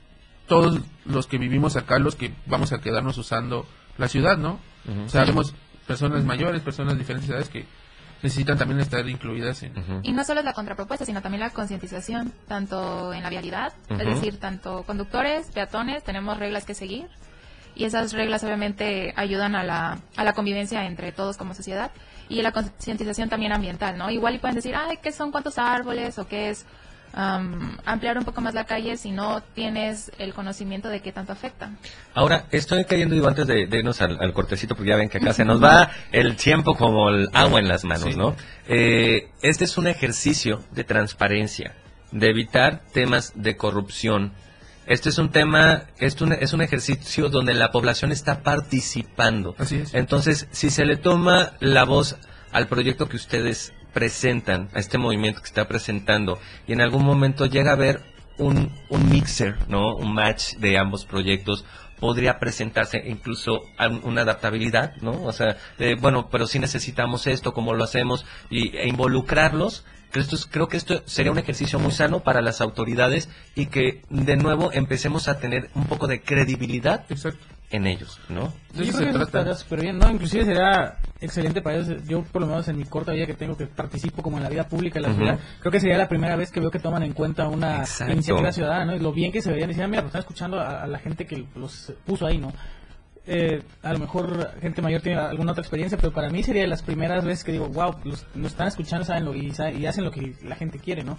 todos los que vivimos acá los que vamos a quedarnos usando la ciudad, ¿no? Ujú. O sea, vemos personas mayores, personas de diferentes edades que necesitan también estar incluidas en... Y no solo es la contrapropuesta, sino también la concientización, tanto en la vialidad, es decir, tanto conductores, peatones, tenemos reglas que seguir. Y esas reglas obviamente ayudan a la, a la convivencia entre todos como sociedad. Y la concientización también ambiental, ¿no? Igual y pueden decir, ay, ¿qué son cuántos árboles? O qué es am, ampliar un poco más la calle si no tienes el conocimiento de qué tanto afecta. Ahora, estoy cayendo, digo, antes de, de irnos al, al cortecito, porque ya ven que acá se nos va el tiempo como el agua en las manos, ¿no? Eh, este es un ejercicio de transparencia, de evitar temas de corrupción. Este es un tema, es un, es un ejercicio donde la población está participando. Así es. Entonces, si se le toma la voz al proyecto que ustedes presentan, a este movimiento que está presentando, y en algún momento llega a haber un, un mixer, ¿no? Un match de ambos proyectos, podría presentarse incluso una adaptabilidad, ¿no? O sea, bueno, pero si necesitamos esto, cómo lo hacemos, y, e involucrarlos. Creo, creo que esto sería un ejercicio muy sano para las autoridades y que de nuevo empecemos a tener un poco de credibilidad en ellos, ¿no? Yo creo que eso estaría súper bien, ¿no? Inclusive sería excelente para ellos. Yo, por lo menos en mi corta vida que tengo, que participo como en la vida pública de la ciudad, creo que sería la primera vez que veo que toman en cuenta una Exacto. iniciativa ciudadana, ¿no? Y lo bien que se verían. Decían, "Ah, mira, pues están escuchando a, a la gente que los puso ahí, ¿no? Eh, a lo mejor gente mayor tiene alguna otra experiencia, pero para mí sería de las primeras veces que digo, wow, los, los están escuchando saben lo, y hacen lo que la gente quiere, ¿no?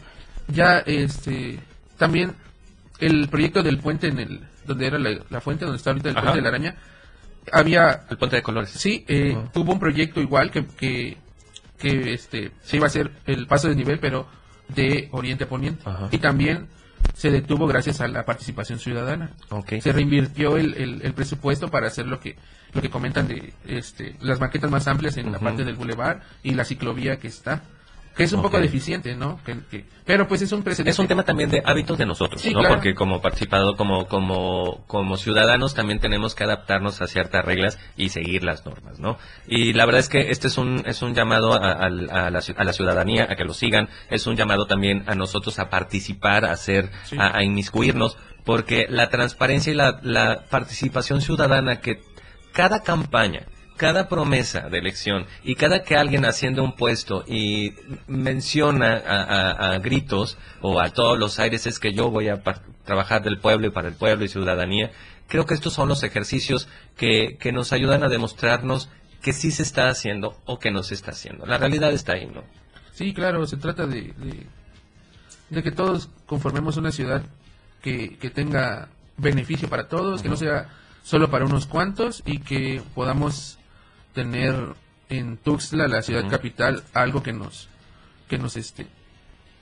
Ya, este, también el proyecto del puente en el, donde era la, la fuente, donde está ahorita el Ajá. puente de la araña, había... El puente de colores. Sí, eh, hubo un proyecto igual que, que, que este, se iba a hacer el paso de nivel, pero de oriente a poniente. Y también se detuvo gracias a la participación ciudadana. Se reinvirtió el, el, el presupuesto para hacer lo que lo que comentan de este, las maquetas más amplias en la parte del bulevar y la ciclovía que está. Que es un poco deficiente, ¿no? Que, que- pero pues es un precedente. Es un tema también de hábitos de nosotros, Sí, ¿no? claro. Porque como participado, como, como, como ciudadanos también tenemos que adaptarnos a ciertas reglas y seguir las normas, ¿no? Y la verdad es que este es un, es un llamado a, a- a la, a la ciudadanía a que lo sigan, es un llamado también a nosotros a participar, a hacer, Sí. a, a inmiscuirnos, porque la transparencia y la, la participación ciudadana que cada campaña, cada promesa de elección y cada que alguien haciendo un puesto y menciona a, a- a gritos o a todos los aires es que yo voy a trabajar del pueblo y para el pueblo y ciudadanía, creo que estos son los ejercicios que, que nos ayudan a demostrarnos que sí se está haciendo o que no se está haciendo. La realidad está ahí, ¿no? Sí, claro, se trata de, de, de que todos conformemos una ciudad que, que tenga beneficio para todos, que no sea solo para unos cuantos y que podamos tener en Tuxtla, la ciudad capital, algo que nos que nos este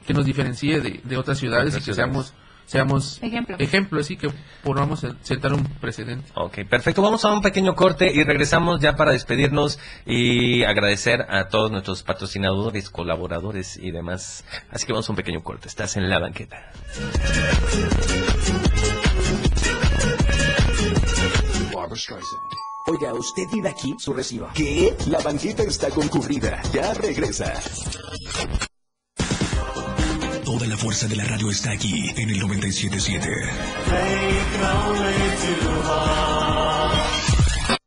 que nos diferencie de, de otras ciudades Otras y que ciudades. seamos seamos Ejemplo. ejemplos y que podamos sentar un precedente. Ok, perfecto. Vamos a un pequeño corte y regresamos ya para despedirnos y agradecer a todos nuestros patrocinadores, colaboradores y demás. Así que vamos a un pequeño corte. Estás en la banqueta. Oiga, ¿usted vive aquí? Su recibo. ¿Qué? La banqueta está concurrida. Ya regresa. Toda la fuerza de la radio está aquí en el 977.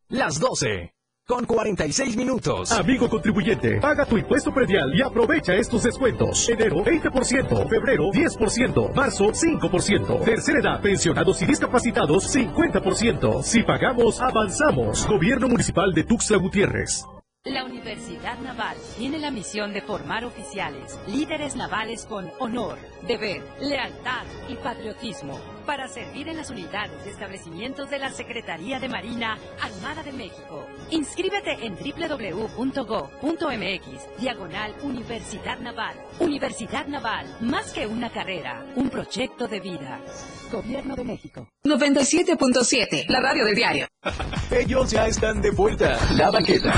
Las 12. Con 46 minutos. Amigo contribuyente, paga tu impuesto predial y aprovecha estos descuentos. Enero 20%, febrero 10%, marzo 5%, tercera edad, pensionados y discapacitados 50%. Si pagamos, avanzamos. Gobierno Municipal de Tuxtla Gutiérrez. La Universidad Naval tiene la misión de formar oficiales, líderes navales con honor, deber, lealtad y patriotismo para servir en las unidades de establecimientos de la Secretaría de Marina Armada de México. Inscríbete en www.go.mx, diagonal Universidad Naval. Universidad Naval, más que una carrera, un proyecto de vida. Gobierno de México. 97.7, la radio del diario. Ellos ya están de vuelta. La banqueta.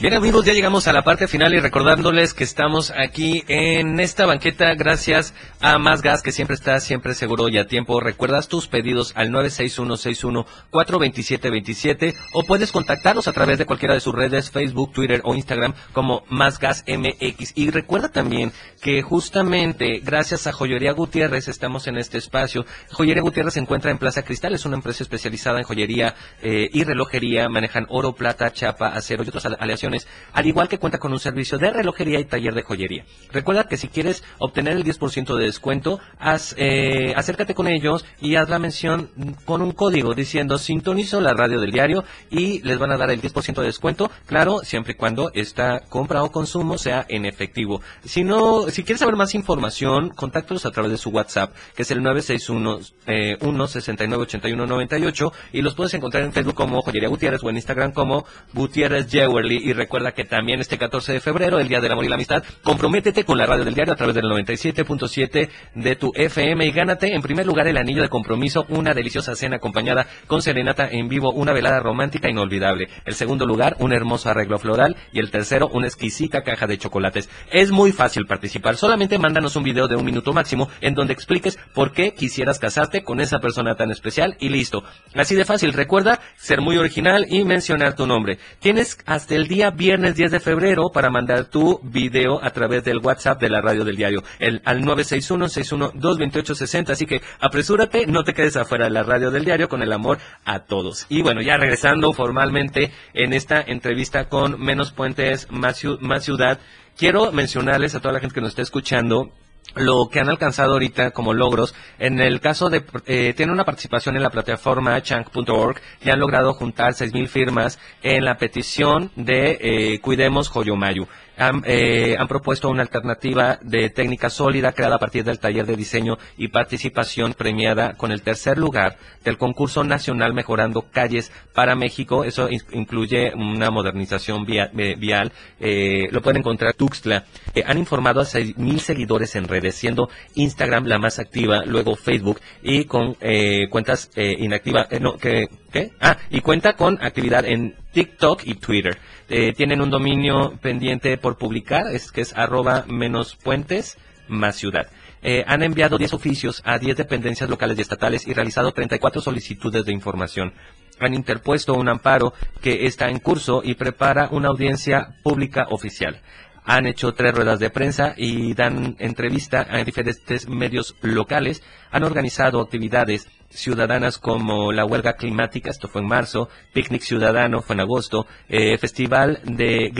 Bien amigos, ya llegamos a la parte final y recordándoles que estamos aquí en esta banqueta gracias a Más Gas que siempre está siempre seguro y a tiempo. Recuerdas tus pedidos al 96161-42727 o puedes contactarlos a través de cualquiera de sus redes, Facebook, Twitter o Instagram como Más Gas MX. Y recuerda también que justamente gracias a Joyería Gutiérrez estamos en este espacio. Joyería Gutiérrez se encuentra en Plaza Cristal, es una empresa especializada en joyería eh, y relojería, manejan oro, plata, chapa, acero y otras ale- al igual que cuenta con un servicio de relojería y taller de joyería. Recuerda que si quieres obtener el 10% de descuento, haz, eh, acércate con ellos y haz la mención con un código diciendo sintonizo la radio del diario y les van a dar el 10% de descuento, claro, siempre y cuando esta compra o consumo sea en efectivo. Si no, si quieres saber más información, contáctalos a través de su WhatsApp, que es el 961 eh, 1698198 y los puedes encontrar en Facebook como Joyería Gutiérrez o en Instagram como Gutiérrez Jewelry y recuerda que también este 14 de febrero, el Día del Amor y la Amistad, comprométete con la radio del diario a través del 97.7 de tu FM y gánate en primer lugar el anillo de compromiso, una deliciosa cena acompañada con serenata en vivo, una velada romántica inolvidable. El segundo lugar, un hermoso arreglo floral y el tercero, una exquisita caja de chocolates. Es muy fácil participar, solamente mándanos un video de un minuto máximo en donde expliques por qué quisieras casarte con esa persona tan especial y listo. Así de fácil, recuerda ser muy original y mencionar tu nombre. Tienes hasta el día viernes 10 de febrero para mandar tu video a través del WhatsApp de la radio del diario, el al 961-61-228-60. Así que apresúrate, no te quedes afuera de la radio del diario con el amor a todos. Y bueno, ya regresando formalmente en esta entrevista con Menos Puentes, Más Ciudad, quiero mencionarles a toda la gente que nos está escuchando lo que han alcanzado ahorita como logros. En el caso de, eh, tienen una participación en la plataforma chank.org y han logrado juntar 6.000 firmas en la petición de eh, Cuidemos Joyomayu. Han, eh, han propuesto una alternativa de técnica sólida creada a partir del taller de diseño y participación premiada con el tercer lugar del concurso nacional Mejorando Calles para México. Eso in- incluye una modernización via- eh, vial. Eh, lo pueden encontrar en Tuxtla. Eh, han informado a 6.000 seguidores en redes, siendo Instagram la más activa, luego Facebook y con eh, cuentas eh, inactivas. eh, no, que, ¿qué? Ah, y cuenta con actividad en TikTok y Twitter. Eh, tienen un dominio pendiente por publicar, es que es arroba menos puentes más ciudad. Eh, han enviado 10 oficios a 10 dependencias locales y estatales y realizado 34 solicitudes de información. Han interpuesto un amparo que está en curso y prepara una audiencia pública oficial. Han hecho tres ruedas de prensa y dan entrevista a diferentes medios locales. Han organizado actividades ciudadanas como la huelga climática, esto fue en marzo, picnic ciudadano fue en agosto, eh, festival de,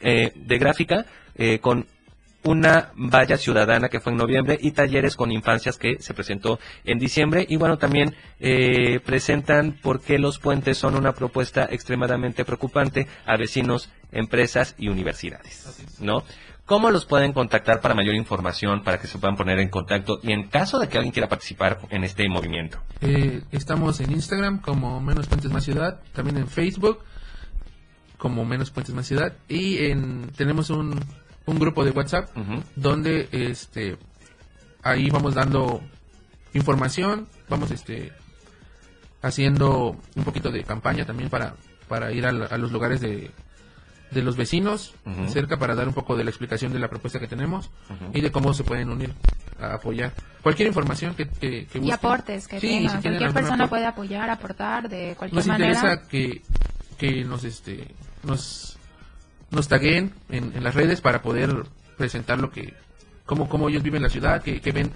eh, de gráfica eh, con una valla ciudadana que fue en noviembre y talleres con infancias que se presentó en diciembre y bueno también eh, presentan por qué los puentes son una propuesta extremadamente preocupante a vecinos, empresas y universidades, ¿no? ¿Cómo los pueden contactar para mayor información, para que se puedan poner en contacto y en caso de que alguien quiera participar en este movimiento? Eh, estamos en Instagram como Menos Puentes Más Ciudad, también en Facebook como Menos Puentes Más Ciudad y en, tenemos un, un grupo de WhatsApp donde este ahí vamos dando información, vamos este haciendo un poquito de campaña también para, para ir a, la- a los lugares de, de los vecinos cerca para dar un poco de la explicación de la propuesta que tenemos y de cómo se pueden unir a apoyar cualquier información que, que, que Y aportes que Sí, tengan. si Cualquier persona aporte. puede apoyar, aportar de cualquier Nos manera. interesa que, que nos este nos nos taguen en, en las redes para poder presentar lo que cómo, cómo ellos viven la ciudad, que, que ven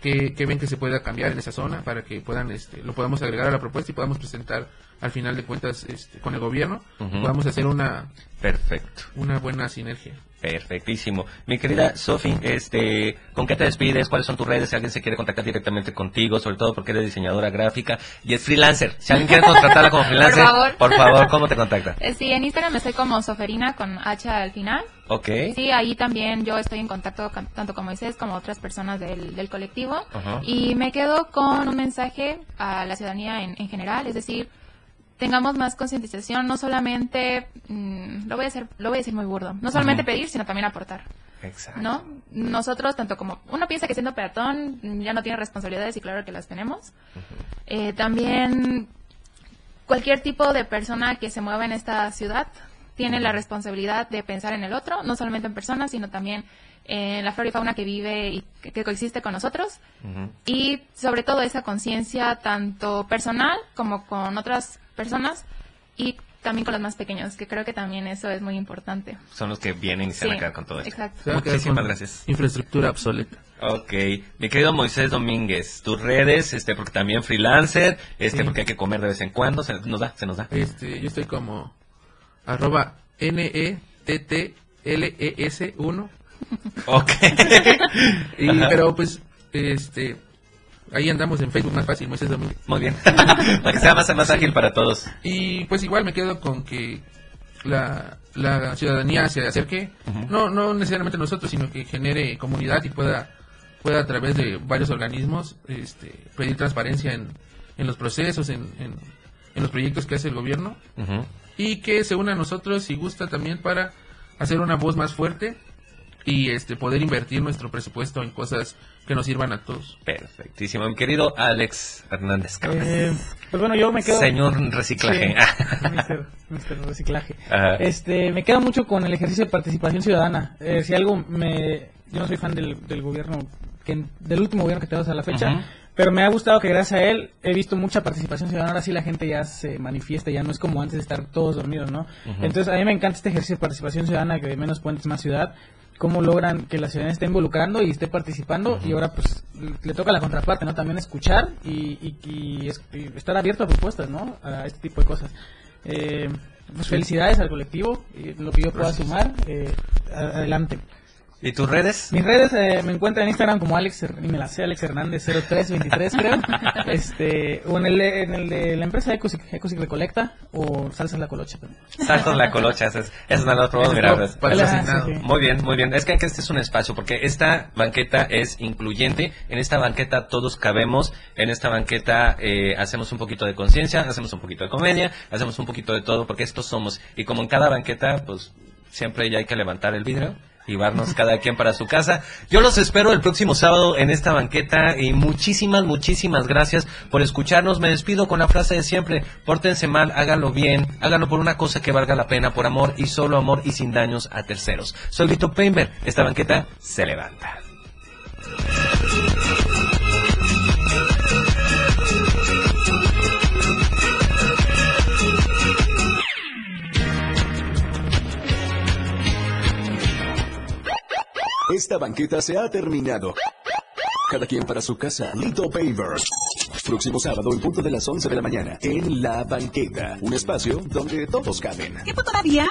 que, que ven que se pueda cambiar en esa zona para que puedan este lo podamos agregar a la propuesta y podamos presentar al final de cuentas este, con el gobierno Ujú. podamos hacer una Perfecto. una buena sinergia. Perfectísimo. Mi querida Sofi, este, ¿con qué te despides? ¿Cuáles son tus redes? Si alguien se quiere contactar directamente contigo, sobre todo porque eres diseñadora gráfica y es freelancer. Si alguien quiere contratarla como freelancer, favor. por favor, ¿cómo te contacta? Eh, Sí, en Instagram estoy como Soferina con H al final. Ok. Sí, ahí también yo estoy en contacto con- tanto con Moisés como otras personas del, del colectivo. Y me quedo con un mensaje a la ciudadanía en, en general, es decir, tengamos más concientización, no solamente, mm, lo voy a hacer, lo voy a decir muy burdo, no solamente pedir, sino también aportar. Exacto. ¿No? Nosotros, tanto como uno piensa que siendo peatón mm, ya no tiene responsabilidades y claro que las tenemos. Eh, también cualquier tipo de persona que se mueva en esta ciudad tiene la responsabilidad de pensar en el otro, no solamente en personas, sino también en la flora y fauna que vive y que, que coexiste con nosotros. Y sobre todo esa conciencia tanto personal como con otras personas y también con los más pequeños, que creo que también eso es muy importante. Son los que vienen y se van a quedar con todo esto. exacto. Muchísimas gracias. Infraestructura obsoleta. Ok, mi querido Moisés Domínguez, tus redes, este, porque también freelancer, este, Sí. porque hay que comer de vez en cuando, se nos da, se nos da. Este, yo estoy como arroba E N-E-T-T-L-E-S-1. Ok. y, Ajá. pero pues, este, ahí andamos en Facebook más fácil, Moisés Domínguez. Muy bien. Para que sea más, más ágil para todos. Y pues igual me quedo con que la, la ciudadanía se acerque, no, no necesariamente nosotros, sino que genere comunidad y pueda, pueda a través de varios organismos este, pedir transparencia en, en los procesos, en, en, en los proyectos que hace el gobierno y que se una a nosotros si gusta también para hacer una voz más fuerte y este poder invertir nuestro presupuesto en cosas que nos sirvan a todos. Perfectísimo. Mi querido Alex Hernández. Eh, pues bueno, yo me quedo... Señor reciclaje. Sí, Mister, Mister reciclaje. Ajá. Este, me quedo mucho con el ejercicio de participación ciudadana. Eh, si algo me... Yo no soy fan del, del gobierno, que, del último gobierno que tenemos a la fecha, pero me ha gustado que gracias a él he visto mucha participación ciudadana. Ahora sí la gente ya se manifiesta, ya no es como antes de estar todos dormidos, ¿no? Ujú. Entonces a mí me encanta este ejercicio de participación ciudadana, que de menos puentes más ciudad cómo logran que la ciudadanía esté involucrando y esté participando y ahora pues le toca a la contraparte, ¿no? También escuchar y, y- y es- y estar abierto a propuestas, ¿no? A este tipo de cosas. Eh, pues felicidades al colectivo y lo que yo pueda sumar, eh, adelante. ¿Y tus redes? Mis redes eh, me encuentran en Instagram como Alex, me la sé, Alex Hernández 0323 creo, este, o en el, de- en el de la empresa Ecosic, Ecosic Recolecta o Salsa La Colocha también. Saltos la colocha, esa es, esa no la he probado, Ese mira, es ves. patrocinado. Sí, sí. Muy bien, muy bien. Es que, que este es un espacio, porque esta banqueta es incluyente. En esta banqueta todos cabemos. En esta banqueta eh, hacemos un poquito de conciencia, hacemos un poquito de comedia, hacemos un poquito de todo, porque estos somos. Y como en cada banqueta, pues siempre ya hay que levantar el vidrio cada quien para su casa. Yo los espero el próximo sábado en esta banqueta y muchísimas, muchísimas gracias por escucharnos. Me despido con la frase de siempre, pórtense mal, háganlo bien, háganlo por una cosa que valga la pena, por amor y solo amor y sin daños a terceros. Soy Lito Painter, esta banqueta se levanta. Esta banqueta se ha terminado. Cada quien para su casa. Lito Pavers. Próximo sábado en punto de las 11 de la mañana en La Banqueta. Un espacio donde todos caben. ¿Tiempo todavía?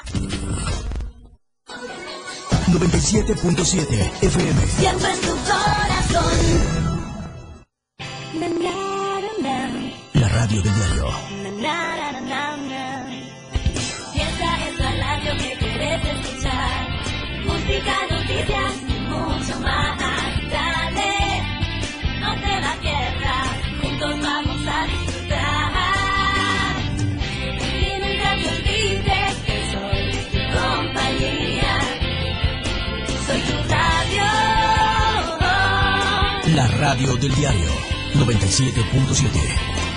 97.7 FM. Siempre en tu corazón. La radio del diario. Radio del diario. 97.7.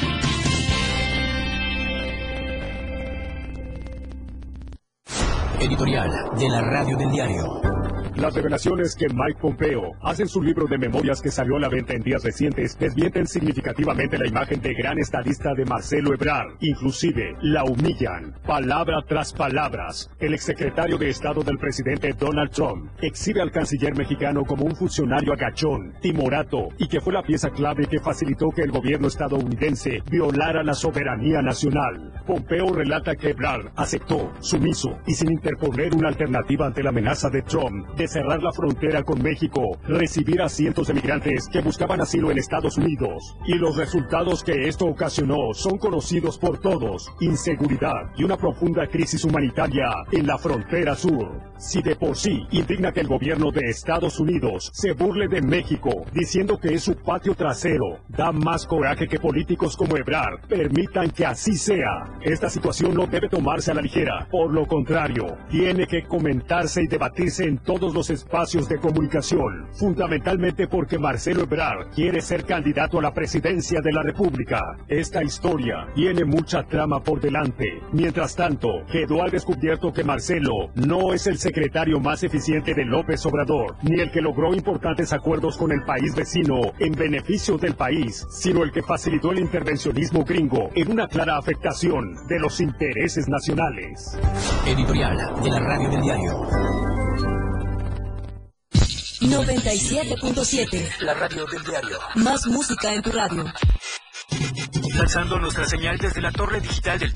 Editorial de la radio del diario. Las revelaciones que Mike Pompeo hace en su libro de memorias que salió a la venta en días recientes desmienten significativamente la imagen de gran estadista de Marcelo Ebrard. Inclusive la humillan, palabra tras palabras. El exsecretario de Estado del presidente Donald Trump exhibe al canciller mexicano como un funcionario agachón, timorato y que fue la pieza clave que facilitó que el gobierno estadounidense violara la soberanía nacional. Pompeo relata que Ebrard aceptó, sumiso y sin interponer una alternativa ante la amenaza de Trump de cerrar la frontera con México, recibir a cientos de migrantes que buscaban asilo en Estados Unidos. Y los resultados que esto ocasionó son conocidos por todos. Inseguridad y una profunda crisis humanitaria en la frontera sur. Si de por sí indigna que el gobierno de Estados Unidos se burle de México diciendo que es su patio trasero, da más coraje que políticos como Ebrard permitan que así sea. Esta situación no debe tomarse a la ligera. Por lo contrario, tiene que comentarse y debatirse en todos los espacios de comunicación, fundamentalmente porque Marcelo Ebrard quiere ser candidato a la presidencia de la República. Esta historia tiene mucha trama por delante. Mientras tanto, quedó al descubierto que Marcelo no es el secretario más eficiente de López Obrador, ni el que logró importantes acuerdos con el país vecino en beneficio del país, sino el que facilitó el intervencionismo gringo en una clara afectación de los intereses nacionales. Editorial de la Radio del Diario. 97.7. La radio del diario. Más música en tu radio. Lanzando nuestra señal desde la torre digital del